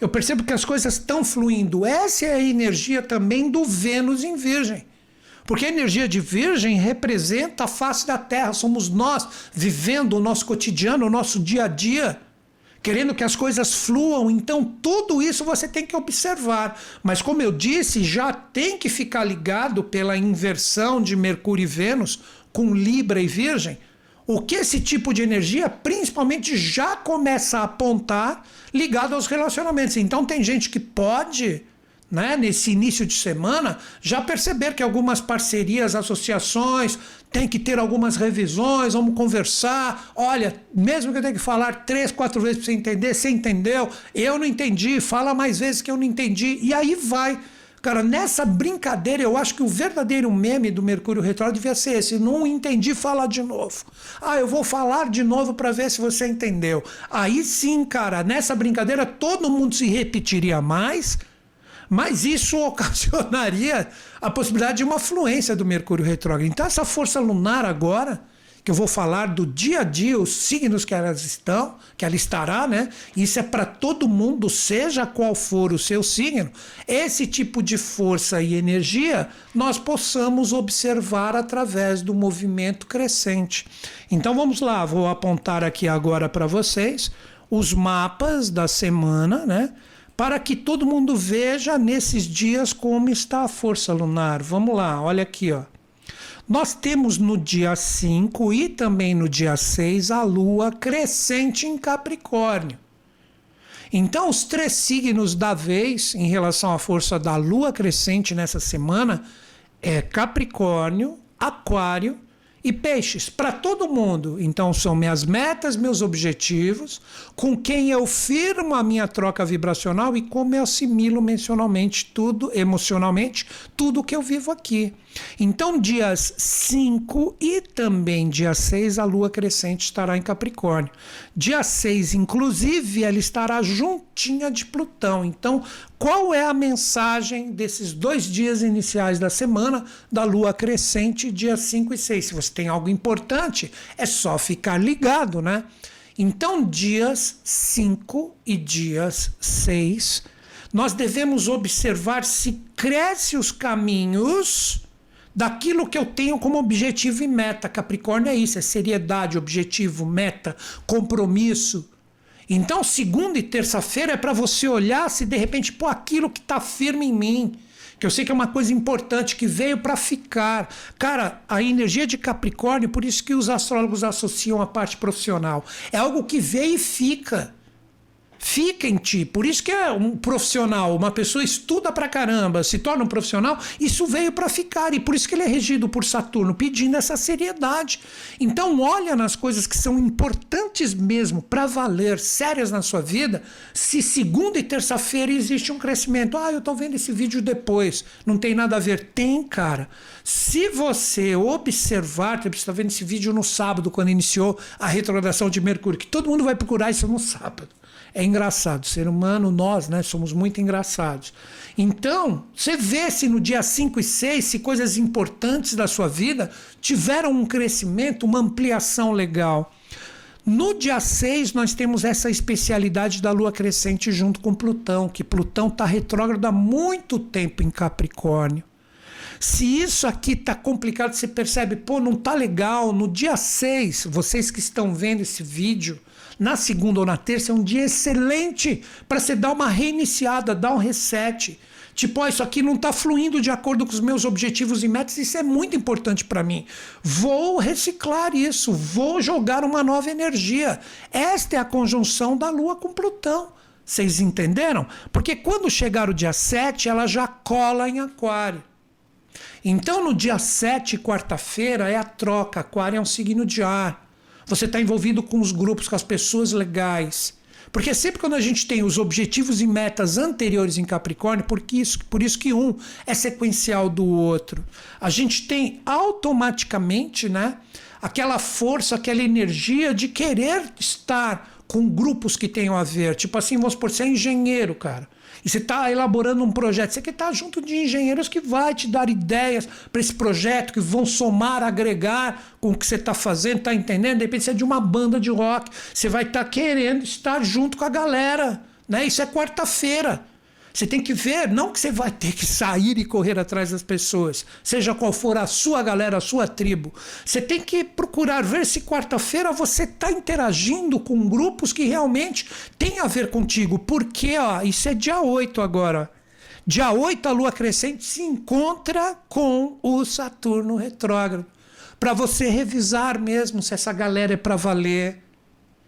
Eu percebo que as coisas estão fluindo. Essa é a energia também do Vênus em Virgem. Porque a energia de Virgem representa a face da Terra, somos nós vivendo o nosso cotidiano, o nosso dia a dia, querendo que as coisas fluam. Então, tudo isso você tem que observar. Mas, como eu disse, já tem que ficar ligado pela inversão de Mercúrio e Vênus com Libra e Virgem. O que esse tipo de energia principalmente já começa a apontar ligado aos relacionamentos. Então, tem gente que pode né, nesse início de semana, já perceber que algumas parcerias, associações, tem que ter algumas revisões, vamos conversar. Olha, mesmo que eu tenha que falar três, quatro vezes para você entender, você entendeu, eu não entendi, fala mais vezes que eu não entendi, e aí vai. Cara, nessa brincadeira, eu acho que o verdadeiro meme do Mercúrio Retrógrado devia ser esse. Não entendi, fala de novo. Ah, eu vou falar de novo para ver se você entendeu. Aí sim, cara, nessa brincadeira todo mundo se repetiria mais mas isso ocasionaria a possibilidade de uma fluência do Mercúrio retrógrado. Então, essa força lunar agora, que eu vou falar do dia a dia, os signos que elas estão, que ela estará, né? Isso é para todo mundo, seja qual for o seu signo. Esse tipo de força e energia nós possamos observar através do movimento crescente. Então vamos lá, vou apontar aqui agora para vocês os mapas da semana, né? Para que todo mundo veja nesses dias como está a força lunar. Vamos lá, olha aqui, ó. Nós temos no dia 5 e também no dia 6 a lua crescente em Capricórnio. Então, os três signos da vez em relação à força da lua crescente nessa semana é Capricórnio, Aquário e peixes para todo mundo. Então são minhas metas, meus objetivos, com quem eu firmo a minha troca vibracional e como eu assimilo mencionalmente tudo, emocionalmente, tudo que eu vivo aqui. Então, dias 5 e também dia 6, a lua crescente estará em Capricórnio. Dia 6, inclusive, ela estará juntinha de Plutão. Então, qual é a mensagem desses dois dias iniciais da semana da lua crescente, dia 5 e 6? Se você tem algo importante, é só ficar ligado, né? Então, dias 5 e dias 6, nós devemos observar se cresce os caminhos daquilo que eu tenho como objetivo e meta. Capricórnio é isso: é seriedade, objetivo, meta, compromisso. Então, segunda e terça-feira é para você olhar se de repente, pô, aquilo que está firme em mim, que eu sei que é uma coisa importante, que veio para ficar. Cara, a energia de Capricórnio, por isso que os astrólogos associam a parte profissional, é algo que veio e fica fica em ti. Por isso que é um profissional, uma pessoa estuda pra caramba, se torna um profissional, isso veio para ficar e por isso que ele é regido por Saturno, pedindo essa seriedade. Então olha nas coisas que são importantes mesmo para valer, sérias na sua vida, se segunda e terça-feira existe um crescimento. Ah, eu tô vendo esse vídeo depois, não tem nada a ver. Tem, cara. Se você observar, você está vendo esse vídeo no sábado, quando iniciou a retrogradação de Mercúrio, que todo mundo vai procurar isso no sábado. É engraçado. O ser humano, nós, né, somos muito engraçados. Então, você vê se no dia 5 e 6, se coisas importantes da sua vida tiveram um crescimento, uma ampliação legal. No dia 6, nós temos essa especialidade da lua crescente junto com Plutão, que Plutão está retrógrado há muito tempo em Capricórnio. Se isso aqui está complicado, você percebe, pô, não tá legal. No dia 6, vocês que estão vendo esse vídeo, na segunda ou na terça é um dia excelente para você dar uma reiniciada, dar um reset Tipo, ó, isso aqui não está fluindo de acordo com os meus objetivos e metas, isso é muito importante para mim. Vou reciclar isso, vou jogar uma nova energia. Esta é a conjunção da Lua com Plutão. Vocês entenderam? Porque quando chegar o dia 7, ela já cola em Aquário. Então, no dia 7, quarta-feira, é a troca. Aquário é um signo de ar. Você está envolvido com os grupos, com as pessoas legais. Porque sempre quando a gente tem os objetivos e metas anteriores em Capricórnio, porque isso, por isso que um é sequencial do outro, a gente tem automaticamente né, aquela força, aquela energia de querer estar com grupos que tenham a ver. Tipo assim, vamos por ser engenheiro, cara. E você está elaborando um projeto, você quer estar junto de engenheiros que vai te dar ideias para esse projeto, que vão somar, agregar com o que você está fazendo, tá entendendo? De repente você é de uma banda de rock, você vai estar tá querendo estar junto com a galera. Né? Isso é quarta-feira. Você tem que ver, não que você vai ter que sair e correr atrás das pessoas, seja qual for a sua galera, a sua tribo. Você tem que procurar ver se quarta-feira você está interagindo com grupos que realmente têm a ver contigo. Porque, ó, isso é dia 8 agora. Dia 8 a lua crescente se encontra com o Saturno retrógrado. Para você revisar mesmo se essa galera é para valer.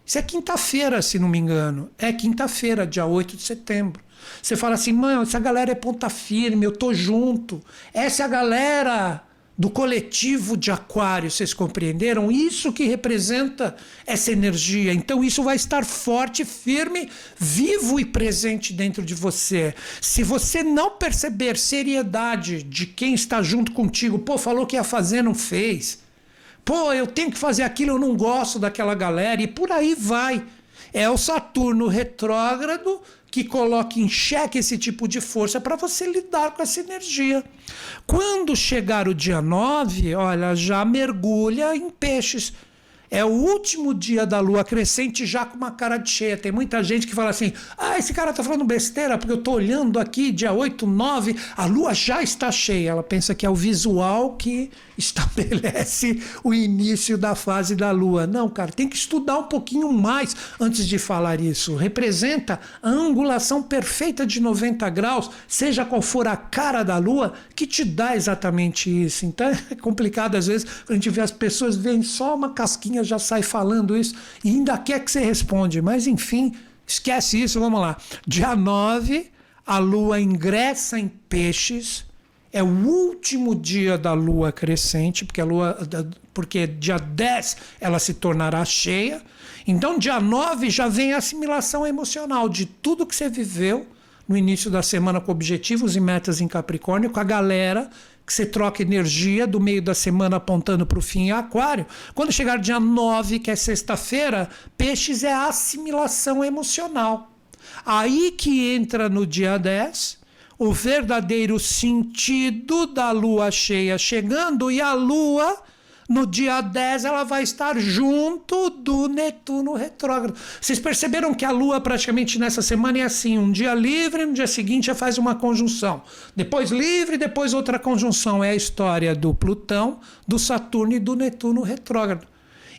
Isso é quinta-feira, se não me engano. É quinta-feira, dia 8 de setembro. Você fala assim, mano, essa galera é ponta firme, eu tô junto. Essa é a galera do coletivo de aquário, vocês compreenderam? Isso que representa essa energia. Então isso vai estar forte, firme, vivo e presente dentro de você. Se você não perceber seriedade de quem está junto contigo, pô, falou que ia fazer, não fez. Pô, eu tenho que fazer aquilo, eu não gosto daquela galera, e por aí vai. É o Saturno retrógrado que coloque em xeque esse tipo de força para você lidar com essa energia. Quando chegar o dia 9, olha, já mergulha em peixes. É o último dia da lua crescente já com uma cara de cheia. Tem muita gente que fala assim: ah, esse cara tá falando besteira, porque eu tô olhando aqui, dia 8, 9, a lua já está cheia. Ela pensa que é o visual que estabelece o início da fase da lua. Não, cara, tem que estudar um pouquinho mais antes de falar isso. Representa a angulação perfeita de 90 graus, seja qual for a cara da lua, que te dá exatamente isso. Então é complicado às vezes a gente vê as pessoas veem só uma casquinha já sai falando isso e ainda quer que você responde, mas enfim, esquece isso, vamos lá. Dia 9, a lua ingressa em peixes é o último dia da lua crescente, porque a lua porque dia 10 ela se tornará cheia. Então dia 9 já vem a assimilação emocional de tudo que você viveu no início da semana com objetivos e metas em Capricórnio, com a galera que você troca energia do meio da semana apontando para o fim em Aquário. Quando chegar dia 9, que é sexta-feira, Peixes é assimilação emocional. Aí que entra no dia 10 o verdadeiro sentido da lua cheia chegando e a lua no dia 10 ela vai estar junto do Netuno retrógrado. Vocês perceberam que a Lua praticamente nessa semana é assim: um dia livre, no dia seguinte já faz uma conjunção. Depois livre, depois outra conjunção. É a história do Plutão, do Saturno e do Netuno retrógrado.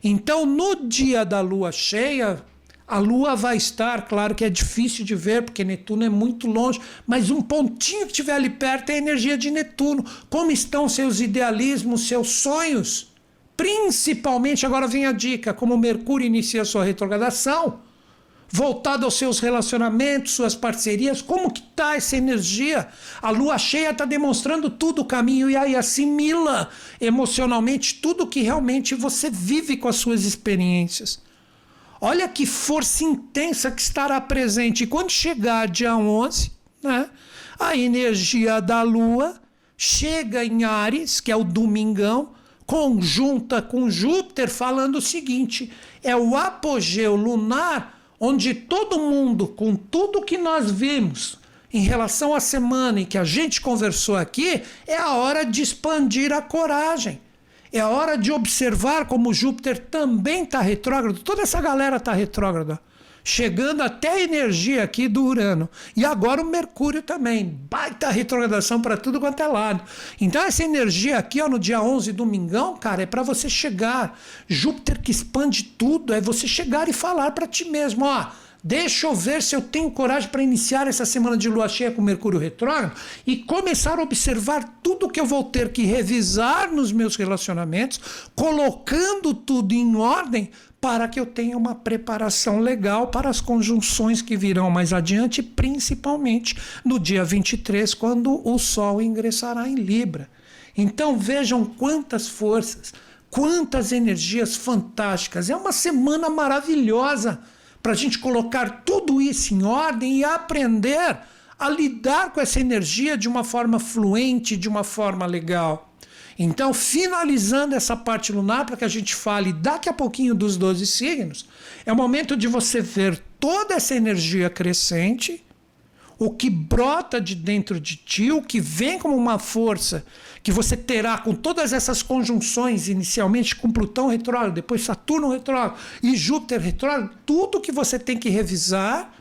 Então, no dia da Lua cheia, a Lua vai estar, claro que é difícil de ver, porque Netuno é muito longe, mas um pontinho que estiver ali perto é a energia de Netuno. Como estão seus idealismos, seus sonhos? Principalmente, agora vem a dica: como Mercúrio inicia sua retrogradação, voltado aos seus relacionamentos, suas parcerias, como que está essa energia? A lua cheia está demonstrando tudo o caminho e aí assimila emocionalmente tudo que realmente você vive com as suas experiências. Olha que força intensa que estará presente. E quando chegar dia 11, né, a energia da Lua chega em Ares, que é o domingão, conjunta com Júpiter, falando o seguinte: é o apogeu lunar onde todo mundo, com tudo que nós vimos em relação à semana em que a gente conversou aqui, é a hora de expandir a coragem é a hora de observar como Júpiter também está retrógrado. Toda essa galera está retrógrada. Chegando até a energia aqui do Urano. E agora o Mercúrio também. Baita retrogradação para tudo quanto é lado. Então, essa energia aqui, ó, no dia 11, domingão, cara, é para você chegar. Júpiter que expande tudo, é você chegar e falar para ti mesmo: ó, Deixa eu ver se eu tenho coragem para iniciar essa semana de lua cheia com Mercúrio retrógrado e começar a observar tudo que eu vou ter que revisar nos meus relacionamentos, colocando tudo em ordem para que eu tenha uma preparação legal para as conjunções que virão mais adiante, principalmente no dia 23, quando o Sol ingressará em Libra. Então vejam quantas forças, quantas energias fantásticas. É uma semana maravilhosa para a gente colocar tudo isso em ordem e aprender a lidar com essa energia de uma forma fluente, de uma forma legal. Então, finalizando essa parte lunar, para que a gente fale daqui a pouquinho dos 12 signos, é o momento de você ver toda essa energia crescente, o que brota de dentro de ti, o que vem como uma força que você terá com todas essas conjunções, inicialmente com Plutão retrógrado, depois Saturno retrógrado e Júpiter retrógrado, tudo que você tem que revisar,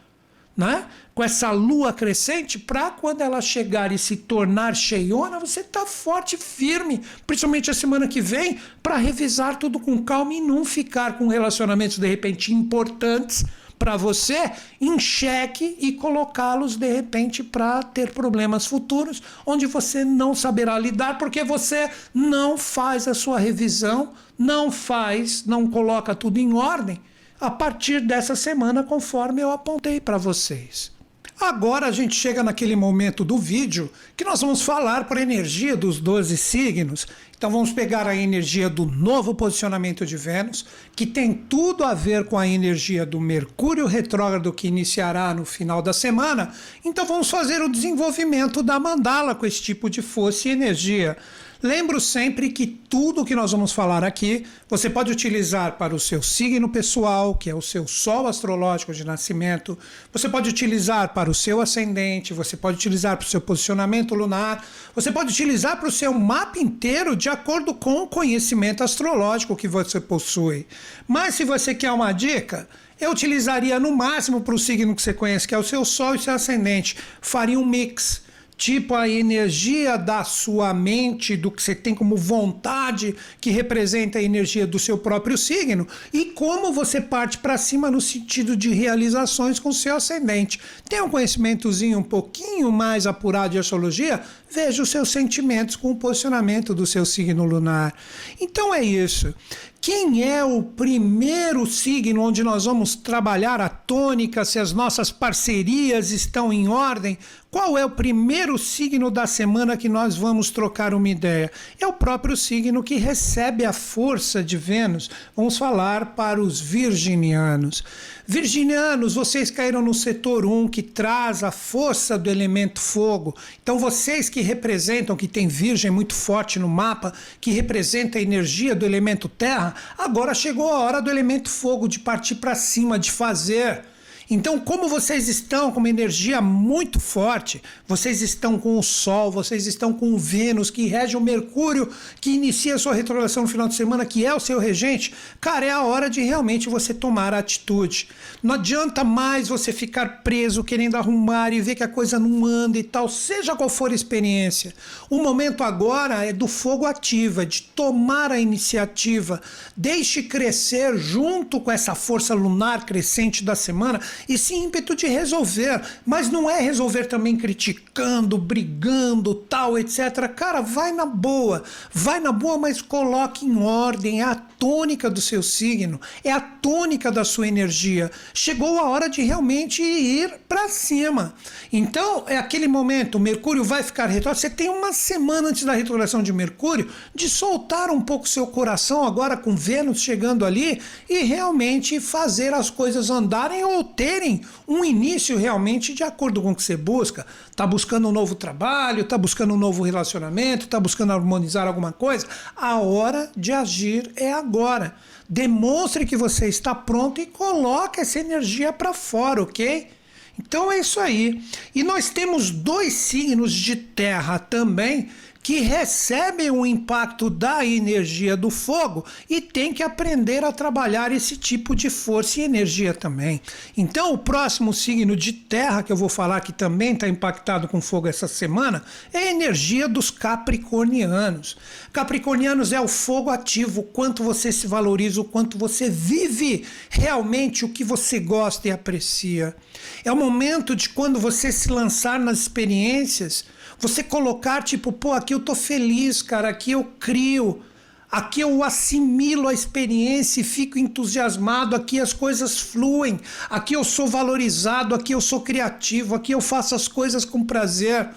né? com essa lua crescente, para quando ela chegar e se tornar cheiona, você está forte, firme, principalmente a semana que vem, para revisar tudo com calma e não ficar com relacionamentos de repente importantes para você em xeque e colocá-los de repente para ter problemas futuros, onde você não saberá lidar porque você não faz a sua revisão, não faz, não coloca tudo em ordem a partir dessa semana, conforme eu apontei para vocês. Agora a gente chega naquele momento do vídeo que nós vamos falar por energia dos 12 signos. Então vamos pegar a energia do novo posicionamento de Vênus, que tem tudo a ver com a energia do Mercúrio retrógrado que iniciará no final da semana. Então vamos fazer o desenvolvimento da mandala com esse tipo de força e energia. Lembro sempre que tudo que nós vamos falar aqui você pode utilizar para o seu signo pessoal, que é o seu sol astrológico de nascimento, você pode utilizar para o seu ascendente, você pode utilizar para o seu posicionamento lunar, você pode utilizar para o seu mapa inteiro de acordo com o conhecimento astrológico que você possui. Mas se você quer uma dica, eu utilizaria no máximo para o signo que você conhece, que é o seu Sol e seu ascendente. Faria um mix tipo a energia da sua mente, do que você tem como vontade, que representa a energia do seu próprio signo, e como você parte para cima no sentido de realizações com o seu ascendente. Tem um conhecimentozinho um pouquinho mais apurado de astrologia? Veja os seus sentimentos com o posicionamento do seu signo lunar. Então é isso. Quem é o primeiro signo onde nós vamos trabalhar a tônica, se as nossas parcerias estão em ordem? Qual é o primeiro signo da semana que nós vamos trocar uma ideia? É o próprio signo que recebe a força de Vênus. Vamos falar para os virginianos. Virginianos, vocês caíram no setor 1 que traz a força do elemento fogo. Então, vocês que representam, que tem Virgem muito forte no mapa, que representa a energia do elemento terra, agora chegou a hora do elemento fogo de partir para cima, de fazer. Então, como vocês estão com uma energia muito forte, vocês estão com o Sol, vocês estão com o Vênus, que rege o Mercúrio, que inicia a sua retrogradação no final de semana, que é o seu regente, cara, é a hora de realmente você tomar a atitude. Não adianta mais você ficar preso querendo arrumar e ver que a coisa não anda e tal, seja qual for a experiência. O momento agora é do fogo ativo, é de tomar a iniciativa. Deixe crescer junto com essa força lunar crescente da semana esse ímpeto de resolver, mas não é resolver também criticando, brigando, tal, etc. Cara, vai na boa, vai na boa, mas coloque em ordem, é a tônica do seu signo, é a tônica da sua energia. Chegou a hora de realmente ir para cima. Então, é aquele momento, Mercúrio vai ficar retrógrado, você tem uma semana antes da retrogradação de Mercúrio de soltar um pouco seu coração agora com Vênus chegando ali e realmente fazer as coisas andarem ou ter terem um início realmente de acordo com o que você busca. Está buscando um novo trabalho, está buscando um novo relacionamento, está buscando harmonizar alguma coisa. A hora de agir é agora. Demonstre que você está pronto e coloque essa energia para fora, ok? Então é isso aí. E nós temos dois signos de terra também que recebem o impacto da energia do fogo e tem que aprender a trabalhar esse tipo de força e energia também. Então, o próximo signo de terra que eu vou falar que também está impactado com fogo essa semana é a energia dos capricornianos. Capricornianos é o fogo ativo, o quanto você se valoriza, o quanto você vive realmente o que você gosta e aprecia. É o momento de quando você se lançar nas experiências você colocar, tipo, pô, aqui eu tô feliz, cara, aqui eu crio, aqui eu assimilo a experiência e fico entusiasmado, aqui as coisas fluem, aqui eu sou valorizado, aqui eu sou criativo, aqui eu faço as coisas com prazer.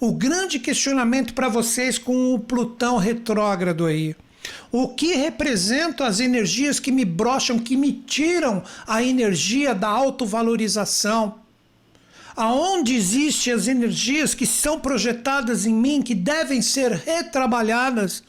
O grande questionamento para vocês com o Plutão retrógrado aí. O que representam as energias que me brocham, que me tiram a energia da autovalorização? Aonde existem as energias que são projetadas em mim, que devem ser retrabalhadas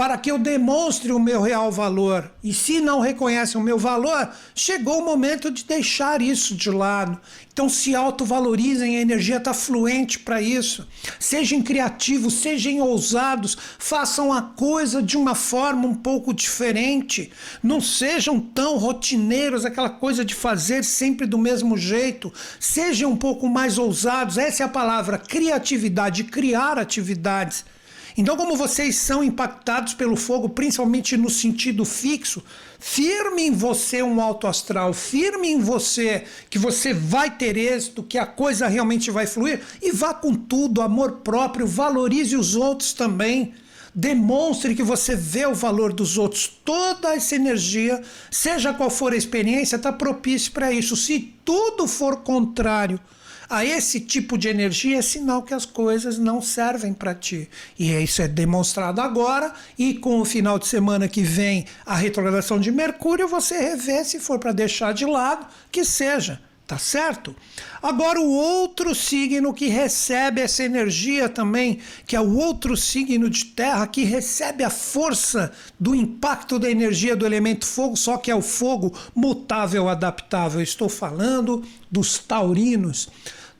para que eu demonstre o meu real valor. E se não reconhecem o meu valor, chegou o momento de deixar isso de lado. Então se autovalorizem, a energia está fluente para isso. Sejam criativos, sejam ousados, façam a coisa de uma forma um pouco diferente. Não sejam tão rotineiros, aquela coisa de fazer sempre do mesmo jeito. Sejam um pouco mais ousados, essa é a palavra, criatividade, criar atividades então, como vocês são impactados pelo fogo, principalmente no sentido fixo, firme em você um alto astral, firme em você que você vai ter êxito, que a coisa realmente vai fluir e vá com tudo, amor próprio, valorize os outros também. Demonstre que você vê o valor dos outros. Toda essa energia, seja qual for a experiência, está propício para isso. Se tudo for contrário a esse tipo de energia é sinal que as coisas não servem para ti. E isso é demonstrado agora, e com o final de semana que vem a retrogradação de Mercúrio, você revê se for para deixar de lado, que seja. Tá certo? Agora, o outro signo que recebe essa energia também, que é o outro signo de terra que recebe a força do impacto da energia do elemento fogo, só que é o fogo mutável, adaptável. Estou falando dos taurinos.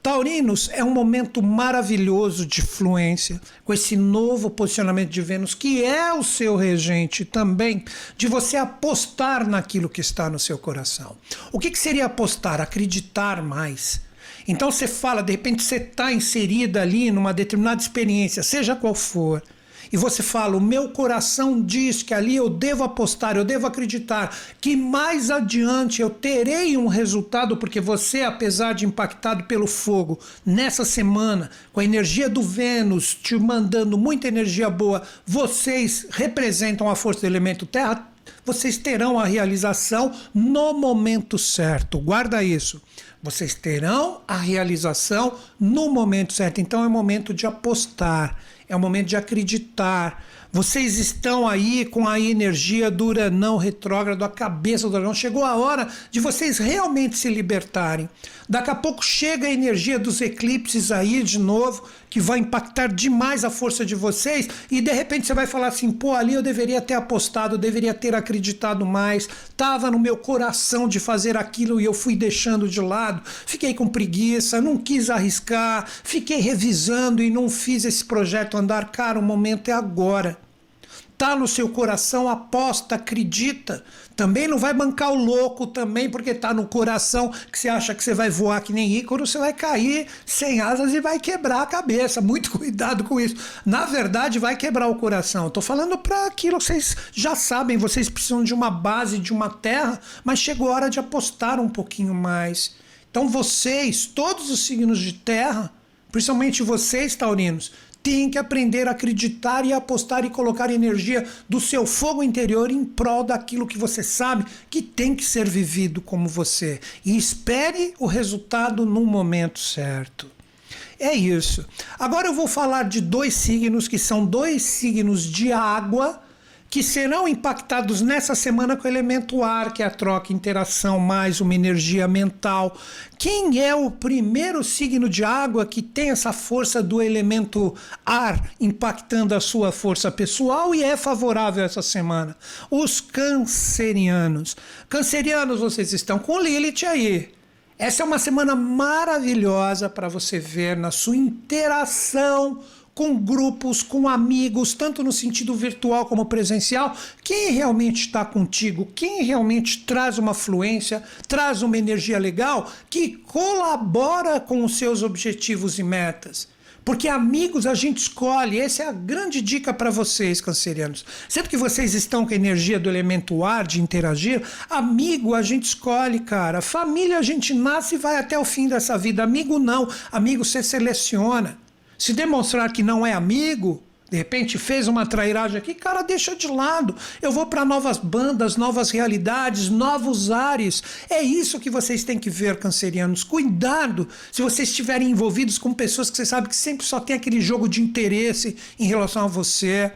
Taurinos é um momento maravilhoso de fluência, com esse novo posicionamento de Vênus, que é o seu regente também, de você apostar naquilo que está no seu coração. O que, que seria apostar? Acreditar mais. Então você fala, de repente você está inserida ali numa determinada experiência, seja qual for e você fala: o meu coração diz que ali eu devo apostar, eu devo acreditar que mais adiante eu terei um resultado, porque você, apesar de impactado pelo fogo, nessa semana, com a energia do Vênus te mandando muita energia boa, vocês representam a força do elemento Terra. Vocês terão a realização no momento certo. Guarda isso. Vocês terão a realização no momento certo. Então é momento de apostar é o momento de acreditar. Vocês estão aí com a energia do Uranão retrógrado, a cabeça do Uranão. Chegou a hora de vocês realmente se libertarem. Daqui a pouco chega a energia dos eclipses aí de novo, que vai impactar demais a força de vocês. E de repente você vai falar assim: pô, ali eu deveria ter apostado, eu deveria ter acreditado mais. Tava no meu coração de fazer aquilo e eu fui deixando de lado. Fiquei com preguiça, não quis arriscar, fiquei revisando e não fiz esse projeto andar. Cara, o momento é agora tá no seu coração, aposta, acredita. Também não vai bancar o louco também, porque tá no coração que você acha que você vai voar que nem Ícaro, você vai cair sem asas e vai quebrar a cabeça. Muito cuidado com isso. Na verdade, vai quebrar o coração. Eu tô falando para aquilo que vocês já sabem, vocês precisam de uma base, de uma terra, mas chegou a hora de apostar um pouquinho mais. Então vocês, todos os signos de terra, principalmente vocês, taurinos, tem que aprender a acreditar e apostar e colocar energia do seu fogo interior em prol daquilo que você sabe que tem que ser vivido como você. E espere o resultado no momento certo. É isso. Agora eu vou falar de dois signos que são dois signos de água que serão impactados nessa semana com o elemento ar, que é a troca, interação, mais uma energia mental. Quem é o primeiro signo de água que tem essa força do elemento ar impactando a sua força pessoal e é favorável essa semana? Os cancerianos. Cancerianos, vocês estão com Lilith aí. Essa é uma semana maravilhosa para você ver na sua interação com grupos, com amigos, tanto no sentido virtual como presencial. Quem realmente está contigo, quem realmente traz uma fluência, traz uma energia legal, que colabora com os seus objetivos e metas. Porque amigos a gente escolhe, essa é a grande dica para vocês, cancerianos. Sempre que vocês estão com a energia do elemento ar, de interagir, amigo a gente escolhe, cara. Família a gente nasce e vai até o fim dessa vida. Amigo não, amigo você seleciona. Se demonstrar que não é amigo, de repente fez uma trairagem aqui, cara, deixa de lado. Eu vou para novas bandas, novas realidades, novos ares. É isso que vocês têm que ver, cancerianos. Cuidado se vocês estiverem envolvidos com pessoas que você sabe que sempre só tem aquele jogo de interesse em relação a você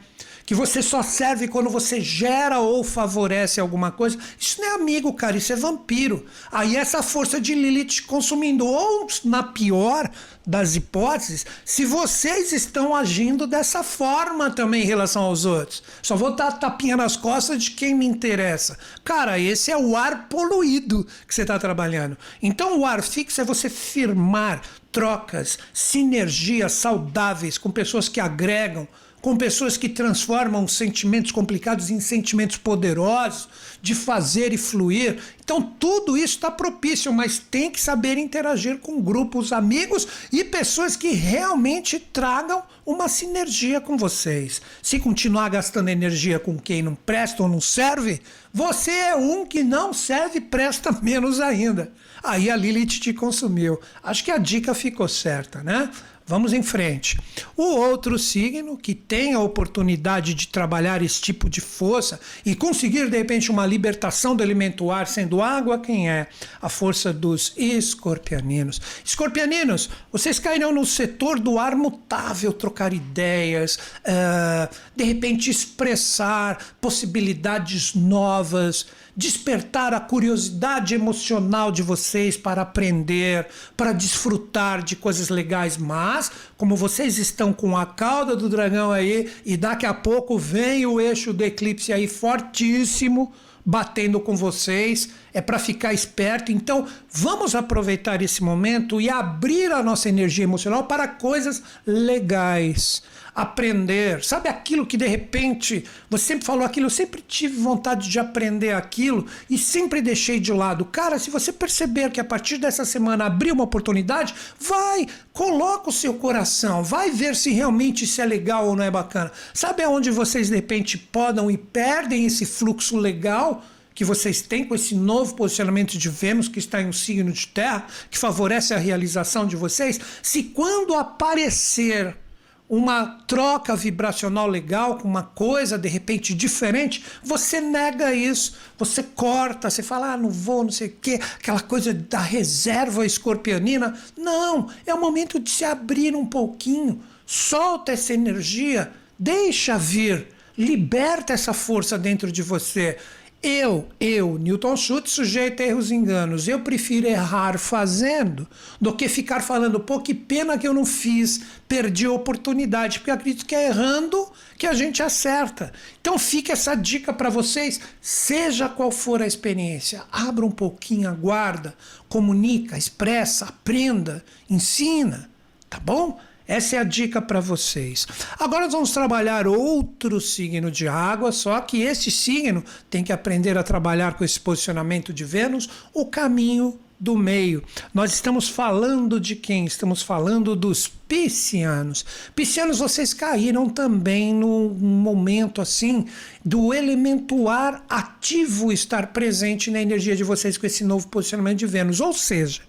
que você só serve quando você gera ou favorece alguma coisa. Isso não é amigo, cara, isso é vampiro. Aí essa força de Lilith consumindo, ou na pior das hipóteses, se vocês estão agindo dessa forma também em relação aos outros. Só vou dar tapinha nas costas de quem me interessa. Cara, esse é o ar poluído que você está trabalhando. Então o ar fixo é você firmar trocas, sinergias saudáveis com pessoas que agregam com pessoas que transformam sentimentos complicados em sentimentos poderosos, de fazer e fluir. Então, tudo isso está propício, mas tem que saber interagir com grupos, amigos e pessoas que realmente tragam uma sinergia com vocês. Se continuar gastando energia com quem não presta ou não serve, você é um que não serve e presta menos ainda. Aí a Lilith te consumiu. Acho que a dica ficou certa, né? Vamos em frente. O outro signo que tem a oportunidade de trabalhar esse tipo de força e conseguir de repente uma libertação do elemento ar sendo água, quem é? A força dos escorpianinos. Escorpianinos, vocês cairão no setor do ar mutável, trocar ideias, uh, de repente expressar possibilidades novas despertar a curiosidade emocional de vocês para aprender, para desfrutar de coisas legais. Mas, como vocês estão com a cauda do dragão aí, e daqui a pouco vem o eixo do eclipse aí fortíssimo batendo com vocês, é para ficar esperto. Então, vamos aproveitar esse momento e abrir a nossa energia emocional para coisas legais aprender. Sabe aquilo que de repente você sempre falou aquilo, eu sempre tive vontade de aprender aquilo e sempre deixei de lado. Cara, se você perceber que a partir dessa semana abrir uma oportunidade, vai, coloca o seu coração, vai ver se realmente isso é legal ou não é bacana. Sabe aonde vocês de repente podem e perdem esse fluxo legal? Que vocês têm com esse novo posicionamento de Vênus que está em um signo de terra, que favorece a realização de vocês, se quando aparecer uma troca vibracional legal com uma coisa de repente diferente, você nega isso, você corta, você fala, ah, não vou, não sei o quê, aquela coisa da reserva escorpionina. Não, é o momento de se abrir um pouquinho, solta essa energia, deixa vir, liberta essa força dentro de você. Eu, eu, Newton Schultz, sujeito a erros e enganos, eu prefiro errar fazendo do que ficar falando, pô, que pena que eu não fiz, perdi a oportunidade, porque acredito que é errando que a gente acerta. Então fica essa dica para vocês, seja qual for a experiência, abra um pouquinho a guarda, comunica, expressa, aprenda, ensina, tá bom? Essa é a dica para vocês. Agora nós vamos trabalhar outro signo de água, só que esse signo tem que aprender a trabalhar com esse posicionamento de Vênus, o caminho do meio. Nós estamos falando de quem? Estamos falando dos piscianos. Piscianos, vocês caíram também num momento assim do elemento ar ativo estar presente na energia de vocês com esse novo posicionamento de Vênus. Ou seja,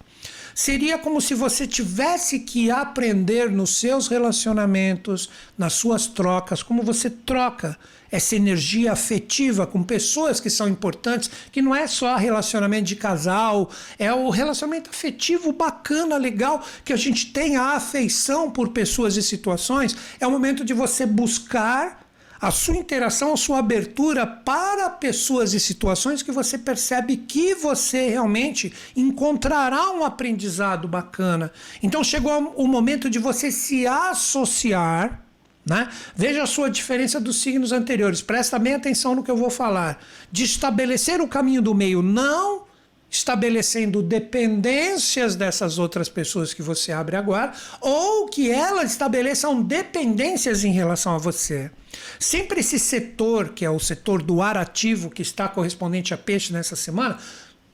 Seria como se você tivesse que aprender nos seus relacionamentos, nas suas trocas, como você troca essa energia afetiva com pessoas que são importantes, que não é só relacionamento de casal, é o relacionamento afetivo bacana, legal, que a gente tem a afeição por pessoas e situações. É o momento de você buscar a sua interação, a sua abertura para pessoas e situações que você percebe que você realmente encontrará um aprendizado bacana. Então chegou o momento de você se associar. Né? Veja a sua diferença dos signos anteriores, presta bem atenção no que eu vou falar. De estabelecer o caminho do meio, não estabelecendo dependências dessas outras pessoas que você abre agora, ou que elas estabeleçam dependências em relação a você. Sempre esse setor, que é o setor do ar ativo, que está correspondente a peixe nessa semana,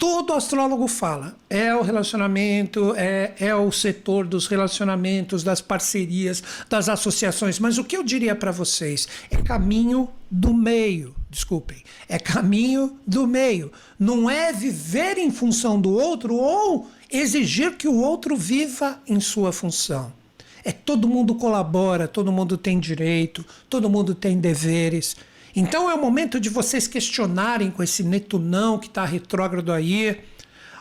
todo astrólogo fala. É o relacionamento, é, é o setor dos relacionamentos, das parcerias, das associações. Mas o que eu diria para vocês é caminho do meio. Desculpem, é caminho do meio. Não é viver em função do outro ou exigir que o outro viva em sua função. É todo mundo colabora, todo mundo tem direito, todo mundo tem deveres. Então é o momento de vocês questionarem com esse Netunão que está retrógrado aí.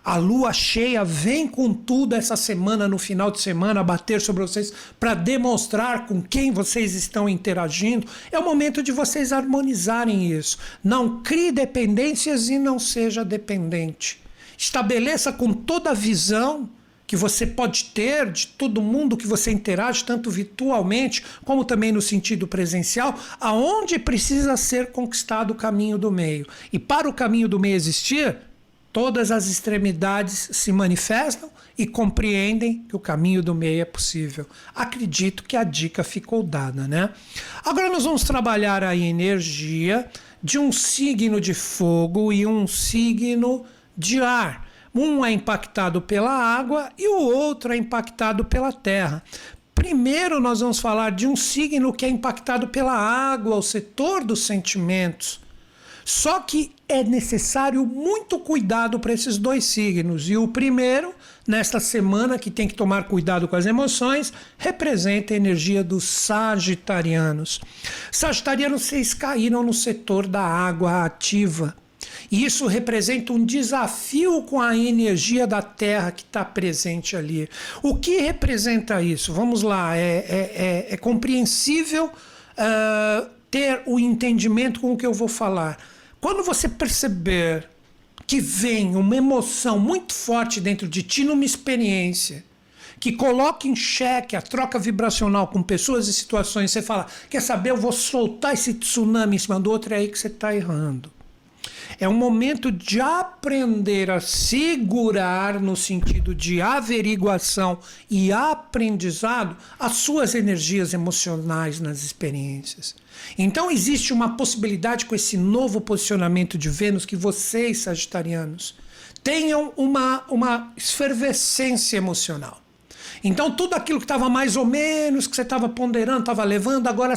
A lua cheia vem com tudo essa semana, no final de semana, bater sobre vocês para demonstrar com quem vocês estão interagindo. É o momento de vocês harmonizarem isso. Não crie dependências e não seja dependente. Estabeleça com toda a visão que você pode ter de todo mundo que você interage, tanto virtualmente como também no sentido presencial, aonde precisa ser conquistado o caminho do meio. E para o caminho do meio existir, todas as extremidades se manifestam e compreendem que o caminho do meio é possível. Acredito que a dica ficou dada, né? Agora nós vamos trabalhar a energia de um signo de fogo e um signo de ar. Um é impactado pela água e o outro é impactado pela terra. Primeiro, nós vamos falar de um signo que é impactado pela água, o setor dos sentimentos. Só que é necessário muito cuidado para esses dois signos. E o primeiro, nesta semana, que tem que tomar cuidado com as emoções, representa a energia dos sagitarianos. Sagitarianos, vocês caíram no setor da água ativa. E isso representa um desafio com a energia da Terra que está presente ali. O que representa isso? Vamos lá, é, é, é, é compreensível uh, ter o entendimento com o que eu vou falar. Quando você perceber que vem uma emoção muito forte dentro de ti numa experiência que coloca em xeque a troca vibracional com pessoas e situações, você fala, quer saber, eu vou soltar esse tsunami em cima do outro, é aí que você está errando. É um momento de aprender a segurar, no sentido de averiguação e aprendizado, as suas energias emocionais nas experiências. Então, existe uma possibilidade com esse novo posicionamento de Vênus que vocês, sagitarianos, tenham uma, uma efervescência emocional. Então, tudo aquilo que estava mais ou menos, que você estava ponderando, estava levando, agora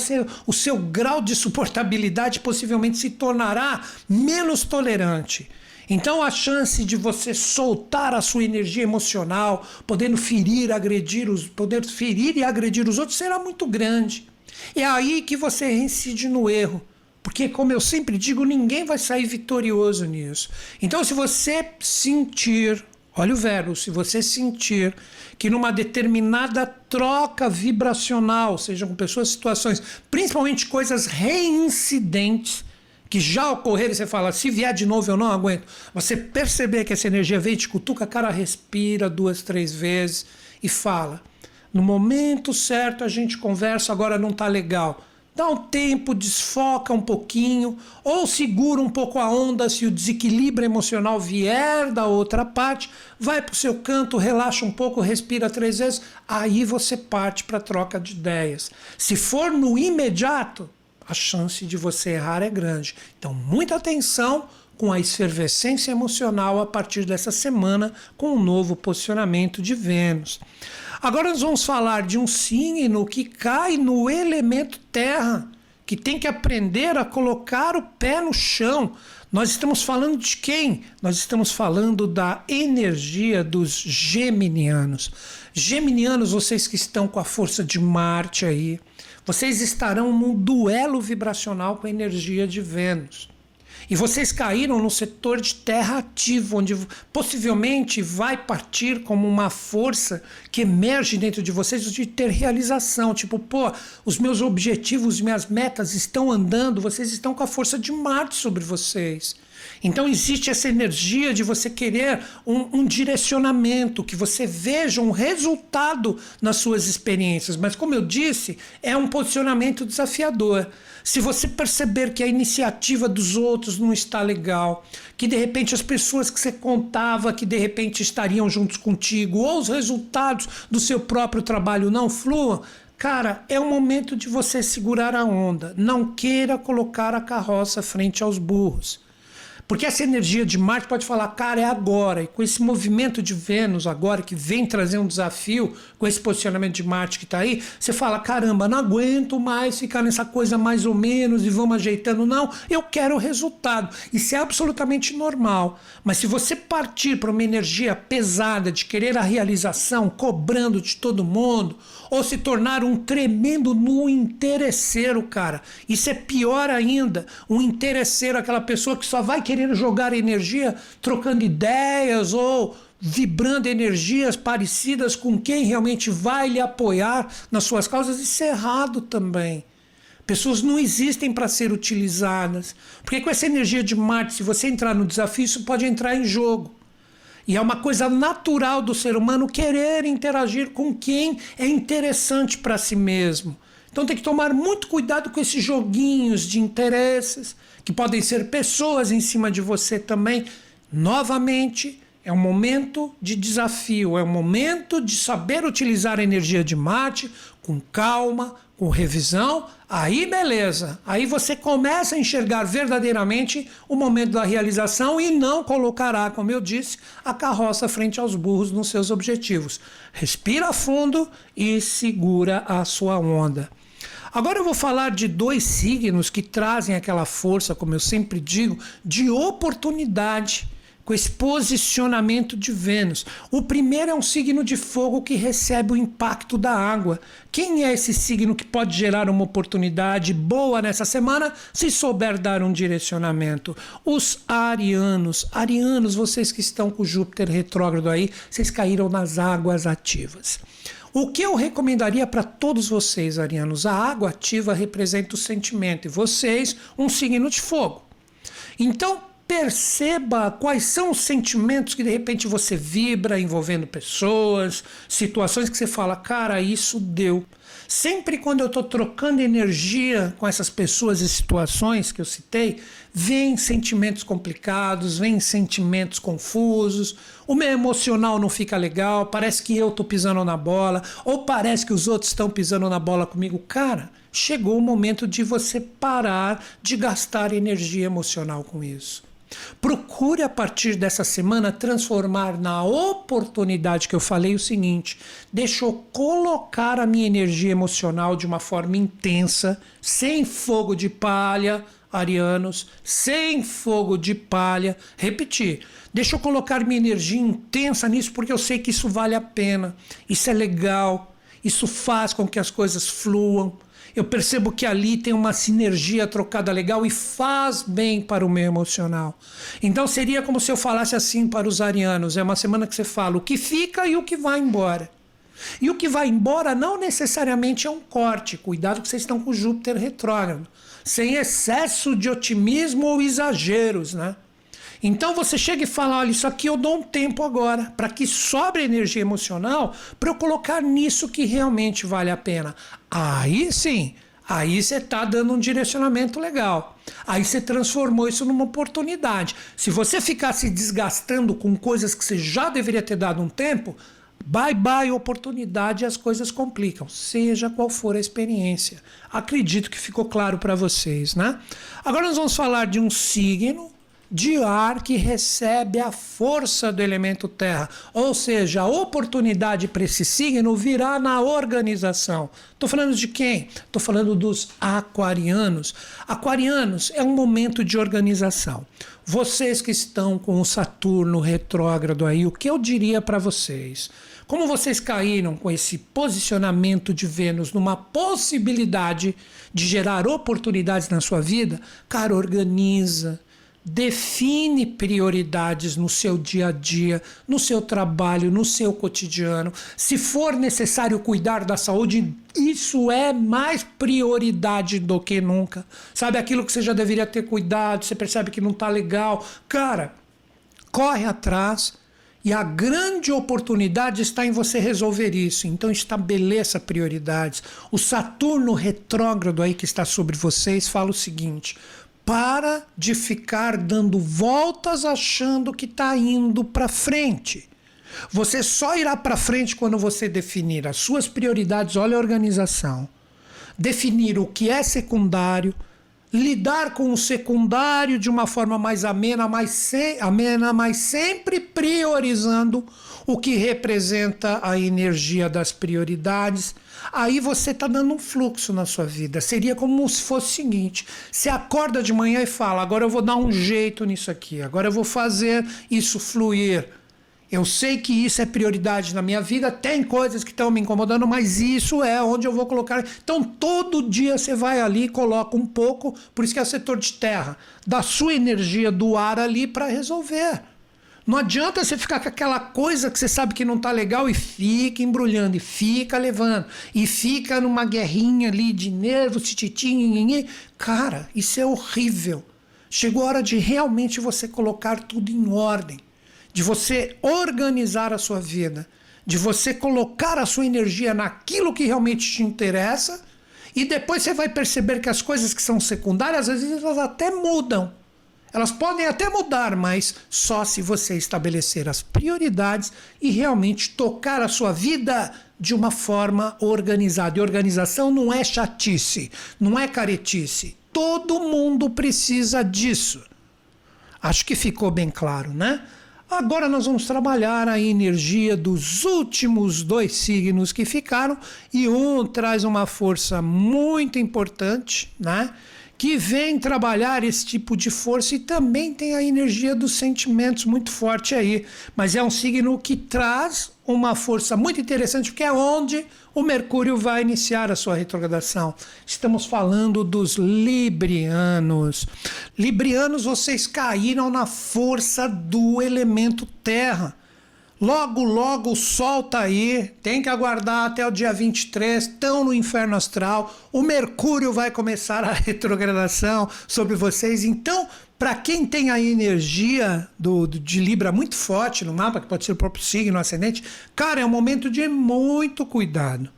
o seu grau de suportabilidade possivelmente se tornará menos tolerante. Então, a chance de você soltar a sua energia emocional, podendo ferir, agredir os, poder ferir e agredir os outros, será muito grande. É aí que você reincide no erro. Porque, como eu sempre digo, ninguém vai sair vitorioso nisso. Então, se você sentir Olha o verbo, se você sentir que numa determinada troca vibracional, seja com pessoas, situações, principalmente coisas reincidentes que já ocorreram, e você fala, se vier de novo eu não aguento. Você perceber que essa energia veio, te cutuca, cara, respira duas, três vezes e fala. No momento certo a gente conversa, agora não tá legal dá um tempo, desfoca um pouquinho, ou segura um pouco a onda se o desequilíbrio emocional vier da outra parte, vai para o seu canto, relaxa um pouco, respira três vezes, aí você parte para a troca de ideias. Se for no imediato, a chance de você errar é grande. Então, muita atenção com a efervescência emocional a partir dessa semana com o um novo posicionamento de Vênus. Agora nós vamos falar de um signo que cai no elemento terra, que tem que aprender a colocar o pé no chão. Nós estamos falando de quem? Nós estamos falando da energia dos geminianos. Geminianos, vocês que estão com a força de Marte aí, vocês estarão num duelo vibracional com a energia de Vênus. E vocês caíram no setor de terra ativo, onde possivelmente vai partir como uma força que emerge dentro de vocês de ter realização. Tipo, pô, os meus objetivos, minhas metas estão andando, vocês estão com a força de Marte sobre vocês. Então existe essa energia de você querer um, um, direcionamento, que você veja um resultado nas suas experiências. Mas, como eu disse, é um posicionamento desafiador. Se você perceber que a iniciativa dos outros não está legal, que de repente as pessoas que você contava que de repente estariam juntos contigo, ou os resultados do seu próprio trabalho não fluam, Cara, é o momento de você segurar a onda. Não queira colocar a carroça frente aos burros. Porque essa energia de Marte pode falar, cara, é agora. E com esse movimento de Vênus agora, que vem trazer um desafio, com esse posicionamento de Marte que está aí, você fala, caramba, não aguento mais ficar nessa coisa mais ou menos e vamos ajeitando. Não, eu quero o resultado. Isso é absolutamente normal. Mas se você partir para uma energia pesada de querer a realização, cobrando de todo mundo, ou se tornar um tremendo no interesseiro, cara, isso é pior ainda. Um interesseiro, aquela pessoa que só vai querer jogar energia, trocando ideias ou vibrando energias parecidas com quem realmente vai lhe apoiar nas suas causas, isso é errado também. Pessoas não existem para ser utilizadas. Porque com essa energia de Marte, se você entrar no desafio, isso pode entrar em jogo. E é uma coisa natural do ser humano querer interagir com quem é interessante para si mesmo. Então tem que tomar muito cuidado com esses joguinhos de interesses, que podem ser pessoas em cima de você também. Novamente, é um momento de desafio, é um momento de saber utilizar a energia de Marte com calma, com revisão. Aí beleza, aí você começa a enxergar verdadeiramente o momento da realização e não colocará, como eu disse, a carroça frente aos burros nos seus objetivos. Respira fundo e segura a sua onda. Agora eu vou falar de dois signos que trazem aquela força, como eu sempre digo, de oportunidade com esse posicionamento de Vênus. O primeiro é um signo de fogo que recebe o impacto da água. Quem é esse signo que pode gerar uma oportunidade boa nessa semana se souber dar um direcionamento? Os arianos. Arianos, vocês que estão com Júpiter retrógrado aí, vocês caíram nas águas ativas. O que eu recomendaria para todos vocês, arianos? A água ativa representa o sentimento e vocês, um signo de fogo. Então, perceba quais são os sentimentos que de repente você vibra envolvendo pessoas, situações que você fala, cara, isso deu. Sempre quando eu estou trocando energia com essas pessoas e situações que eu citei, vem sentimentos complicados, vem sentimentos confusos, o meu emocional não fica legal, parece que eu estou pisando na bola, ou parece que os outros estão pisando na bola comigo. Cara, chegou o momento de você parar de gastar energia emocional com isso. Procure a partir dessa semana transformar na oportunidade que eu falei o seguinte: deixa eu colocar a minha energia emocional de uma forma intensa, sem fogo de palha, arianos, sem fogo de palha. Repetir, deixa eu colocar minha energia intensa nisso porque eu sei que isso vale a pena, isso é legal, isso faz com que as coisas fluam eu percebo que ali tem uma sinergia trocada legal e faz bem para o meu emocional. Então seria como se eu falasse assim para os arianos: é uma semana que você fala o que fica e o que vai embora. E o que vai embora não necessariamente é um corte, cuidado que vocês estão com Júpiter retrógrado, sem excesso de otimismo ou exageros, né? Então você chega e fala: olha, isso aqui eu dou um tempo agora, para que sobre energia emocional, para eu colocar nisso que realmente vale a pena. Aí sim, aí você está dando um direcionamento legal. Aí você transformou isso numa oportunidade. Se você ficar se desgastando com coisas que você já deveria ter dado um tempo, bye bye oportunidade as coisas complicam, seja qual for a experiência. Acredito que ficou claro para vocês, né? Agora nós vamos falar de um signo de ar que recebe a força do elemento terra. Ou seja, a oportunidade para esse signo virá na organização. Estou falando de quem? Estou falando dos aquarianos. Aquarianos é um momento de organização. Vocês que estão com o Saturno retrógrado aí, o que eu diria para vocês? Como vocês caíram com esse posicionamento de Vênus numa possibilidade de gerar oportunidades na sua vida, cara, organiza Define prioridades no seu dia a dia, no seu trabalho, no seu cotidiano. Se for necessário cuidar da saúde, isso é mais prioridade do que nunca. Sabe aquilo que você já deveria ter cuidado, você percebe que não está legal. Cara, corre atrás. E a grande oportunidade está em você resolver isso. Então estabeleça prioridades. O Saturno retrógrado aí que está sobre vocês fala o seguinte: para de ficar dando voltas achando que está indo para frente. Você só irá para frente quando você definir as suas prioridades. Olha a organização. Definir o que é secundário, lidar com o secundário de uma forma mais amena, mais amena, mas sempre priorizando o que representa a energia das prioridades. Aí você está dando um fluxo na sua vida. Seria como se fosse o seguinte: você acorda de manhã e fala, agora eu vou dar um jeito nisso aqui, agora eu vou fazer isso fluir. Eu sei que isso é prioridade na minha vida, tem coisas que estão me incomodando, mas isso é onde eu vou colocar. Então, todo dia você vai ali e coloca um pouco, por isso que é o setor de terra, da sua energia do ar ali para resolver. Não adianta você ficar com aquela coisa que você sabe que não tá legal e fica embrulhando, e fica levando, e fica numa guerrinha ali de nervos, tititim, cara, isso é horrível. Chegou a hora de realmente você colocar tudo em ordem de você organizar a sua vida, de você colocar a sua energia naquilo que realmente te interessa, e depois você vai perceber que as coisas que são secundárias, às vezes elas até mudam. Elas podem até mudar, mas só se você estabelecer as prioridades e realmente tocar a sua vida de uma forma organizada. E organização não é chatice, não é caretice. Todo mundo precisa disso. Acho que ficou bem claro, né? Agora nós vamos trabalhar a energia dos últimos dois signos que ficaram e um traz uma força muito importante, né? Que vem trabalhar esse tipo de força e também tem a energia dos sentimentos muito forte aí. Mas é um signo que traz uma força muito interessante, porque é onde o Mercúrio vai iniciar a sua retrogradação. Estamos falando dos Librianos. Librianos, vocês caíram na força do elemento terra. Logo, logo o sol tá aí, tem que aguardar até o dia 23, estão no inferno astral, o Mercúrio vai começar a retrogradação sobre vocês. Então, para quem tem a energia do, do, de Libra muito forte no mapa, que pode ser o próprio signo, ascendente, cara, é um momento de muito cuidado.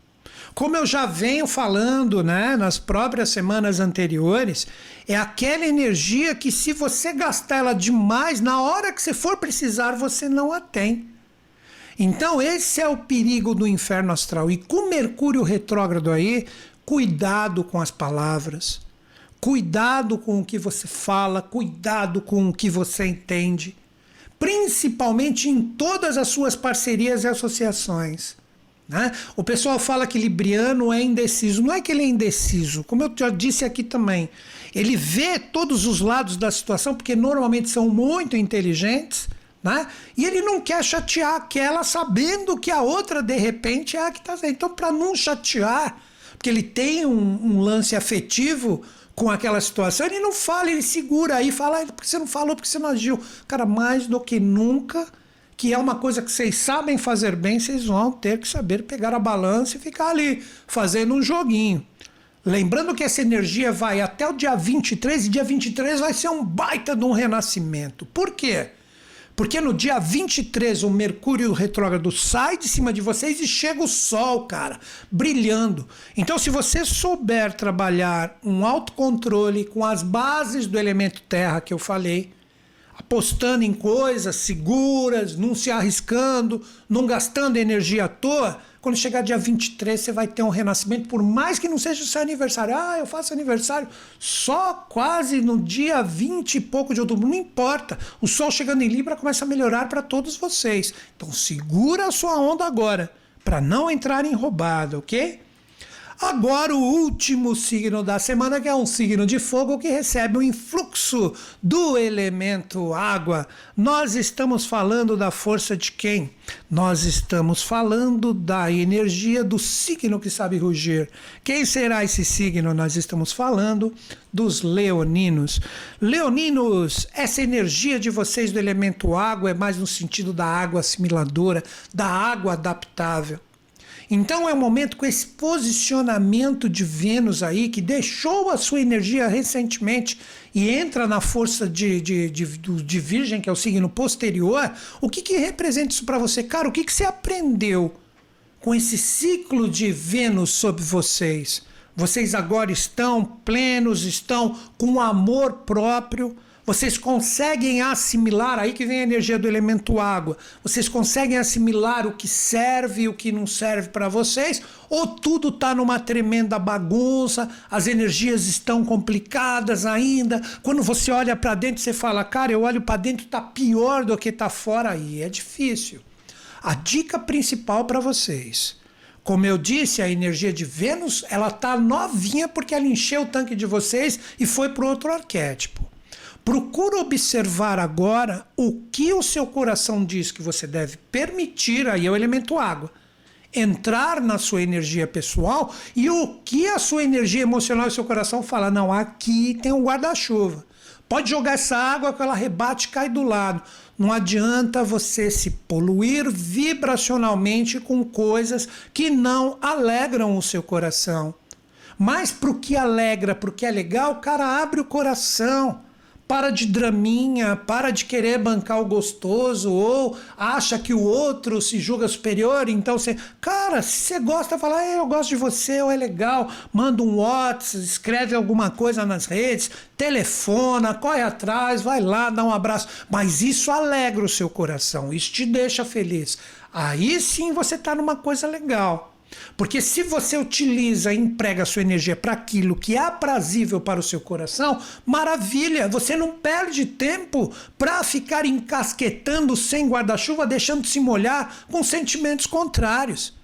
Como eu já venho falando né, nas próprias semanas anteriores, é aquela energia que, se você gastar ela demais, na hora que você for precisar, você não a tem. Então, esse é o perigo do inferno astral. E com Mercúrio retrógrado aí, cuidado com as palavras, cuidado com o que você fala, cuidado com o que você entende, principalmente em todas as suas parcerias e associações. Né? O pessoal fala que Libriano é indeciso. Não é que ele é indeciso, como eu já disse aqui também. Ele vê todos os lados da situação, porque normalmente são muito inteligentes né? E ele não quer chatear aquela sabendo que a outra, de repente, é a que está. Então, para não chatear, porque ele tem um, um, lance afetivo com aquela situação, ele não fala, ele segura aí, fala, ah, porque você não falou, porque você não agiu. Cara, mais do que nunca, que é uma coisa que vocês sabem fazer bem, vocês vão ter que saber pegar a balança e ficar ali fazendo um joguinho. Lembrando que essa energia vai até o dia 23 e dia 23 vai ser um baita de um renascimento. Por quê? Porque no dia 23 o Mercúrio retrógrado sai de cima de vocês e chega o Sol, cara, brilhando. Então, se você souber trabalhar um autocontrole com as bases do elemento Terra que eu falei, apostando em coisas seguras, não se arriscando, não gastando energia à toa, quando chegar dia 23, você vai ter um renascimento, por mais que não seja o seu aniversário. Ah, eu faço aniversário só quase no dia 20 e pouco de outubro. Não importa. O sol chegando em Libra começa a melhorar para todos vocês. Então segura a sua onda agora, para não entrar em roubada, ok? Agora, o último signo da semana, que é um signo de fogo que recebe o um influxo do elemento água. Nós estamos falando da força de quem? Nós estamos falando da energia do signo que sabe rugir. Quem será esse signo? Nós estamos falando dos leoninos. Leoninos, essa energia de vocês do elemento água é mais no sentido da água assimiladora, da água adaptável. Então é um momento com esse posicionamento de Vênus aí, que deixou a sua energia recentemente e entra na força de, de, de, de Virgem, que é o signo posterior. O que, que representa isso para você? Cara, o que, que você aprendeu com esse ciclo de Vênus sobre vocês? Vocês agora estão plenos, estão com amor próprio vocês conseguem assimilar, aí que vem a energia do elemento água, vocês conseguem assimilar o que serve e o que não serve para vocês? Ou tudo está numa tremenda bagunça, as energias estão complicadas ainda? Quando você olha para dentro, você fala, cara, eu olho para dentro, está pior do que está fora aí. É difícil. A dica principal para vocês. Como eu disse, a energia de Vênus, ela tá novinha porque ela encheu o tanque de vocês e foi para outro arquétipo. Procura observar agora o que o seu coração diz que você deve permitir, aí é o elemento água, entrar na sua energia pessoal e o que a sua energia emocional e seu coração fala. Não, aqui tem um guarda-chuva. Pode jogar essa água que ela rebate e cai do lado. Não adianta você se poluir vibracionalmente com coisas que não alegram o seu coração. Mas para o que alegra, para o que é legal, cara, abre o coração para de draminha, para de querer bancar o gostoso, ou acha que o outro se julga superior, então você. Cara, se você gosta, fala, eu gosto de você, ou é legal, manda um WhatsApp, escreve alguma coisa nas redes, telefona, corre atrás, vai lá, dá um abraço. Mas isso alegra o seu coração, isso te deixa feliz. Aí sim você está numa coisa legal. Porque se você utiliza e emprega sua energia para aquilo que é aprazível para o seu coração, maravilha, você não perde tempo para ficar encasquetando sem guarda-chuva, deixando se molhar com sentimentos contrários.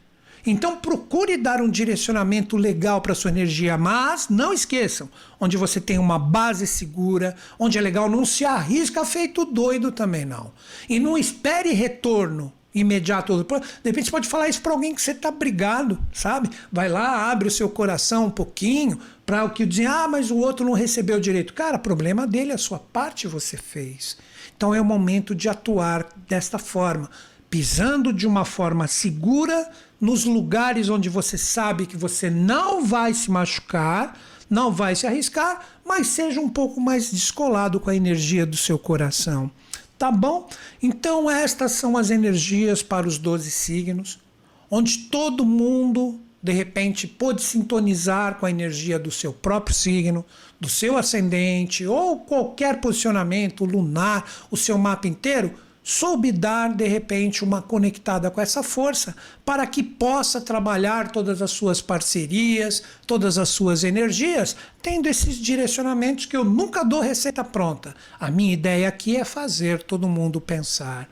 Então procure dar um direcionamento legal para sua energia, mas não esqueçam, onde você tem uma base segura, onde é legal, não se arrisca feito doido também não. E não espere retorno imediato. De repente você pode falar isso para alguém que você está brigado, sabe? Vai lá, abre o seu coração um pouquinho para o que dizer, ah, mas o outro não recebeu direito. Cara, problema dele, a sua parte você fez. Então é o momento de atuar desta forma, pisando de uma forma segura nos lugares onde você sabe que você não vai se machucar, não vai se arriscar, mas seja um pouco mais descolado com a energia do seu coração. Tá bom? Então, estas são as energias para os 12 signos, onde todo mundo, de repente, pôde sintonizar com a energia do seu próprio signo, do seu ascendente, ou qualquer posicionamento lunar, o seu mapa inteiro soube dar de repente uma conectada com essa força para que possa trabalhar todas as suas parcerias, todas as suas energias, tendo esses direcionamentos que eu nunca dou receita pronta. A minha ideia aqui é fazer todo mundo pensar.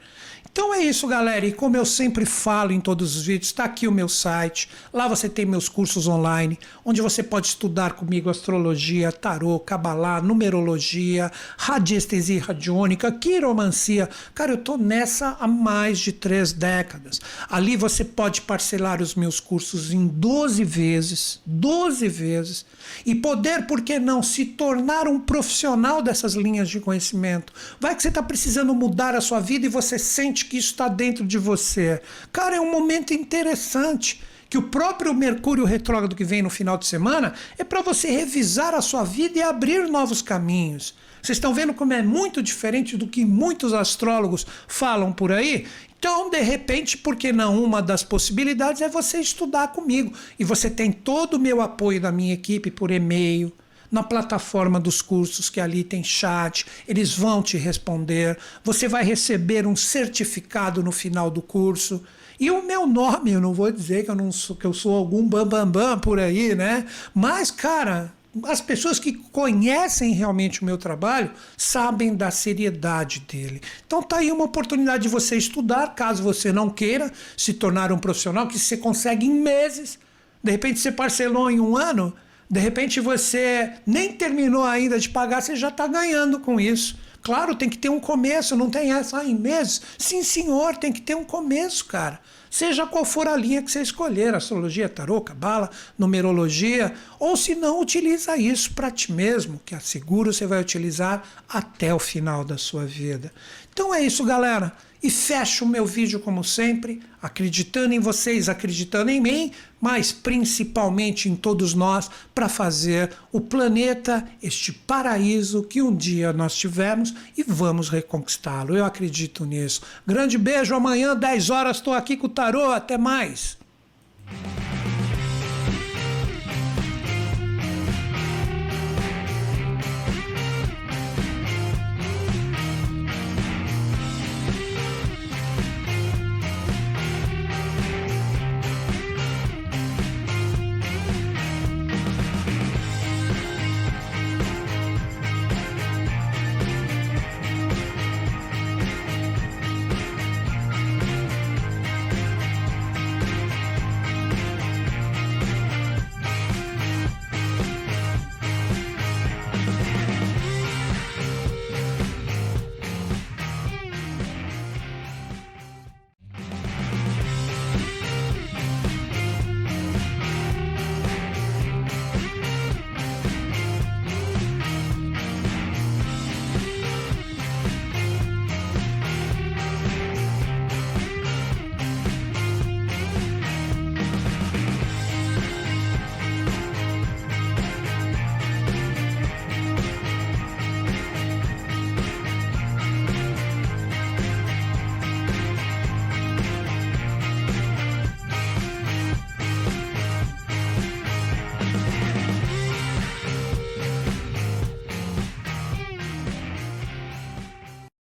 Então é isso, galera. E como eu sempre falo em todos os vídeos, está aqui o meu site. Lá você tem meus cursos online, onde você pode estudar comigo astrologia, tarô, cabalá, numerologia, radiestesia radiônica, quiromancia. Cara, eu tô nessa há mais de três décadas. Ali você pode parcelar os meus cursos em 12 vezes, 12 vezes, e poder, por que não, se tornar um profissional dessas linhas de conhecimento. Vai que você está precisando mudar a sua vida e você sente sente que isso está dentro de você. Cara, é um momento interessante que o próprio Mercúrio retrógrado que vem no final de semana é para você revisar a sua vida e abrir novos caminhos. Vocês estão vendo como é muito diferente do que muitos astrólogos falam por aí? Então, de repente, por que não? Uma das possibilidades é você estudar comigo. E você tem todo o meu apoio da minha equipe por e-mail, na plataforma dos cursos, que ali tem chat, eles vão te responder. Você vai receber um certificado no final do curso. E o meu nome, eu não vou dizer que eu, não sou, que eu sou algum bambambam bam, bam por aí, né? Mas, cara, as pessoas que conhecem realmente o meu trabalho sabem da seriedade dele. Então tá aí uma oportunidade de você estudar, caso você não queira se tornar um profissional, que você consegue em meses De repente você parcelou em um ano, de repente você nem terminou ainda de pagar, você já está ganhando com isso. Claro, tem que ter um começo, não tem essa em meses. Sim, senhor, tem que ter um começo, cara. Seja qual for a linha que você escolher, astrologia, tarô, cabala, numerologia, ou se não, utiliza isso para ti mesmo, que asseguro você vai utilizar até o final da sua vida. Então é isso, galera. E fecho o meu vídeo como sempre, acreditando em vocês, acreditando em mim, mas principalmente em todos nós, para fazer o planeta este paraíso que um dia nós tivemos e vamos reconquistá-lo. Eu acredito nisso. Grande beijo, amanhã, 10 horas, estou aqui com o Tarô. Até mais.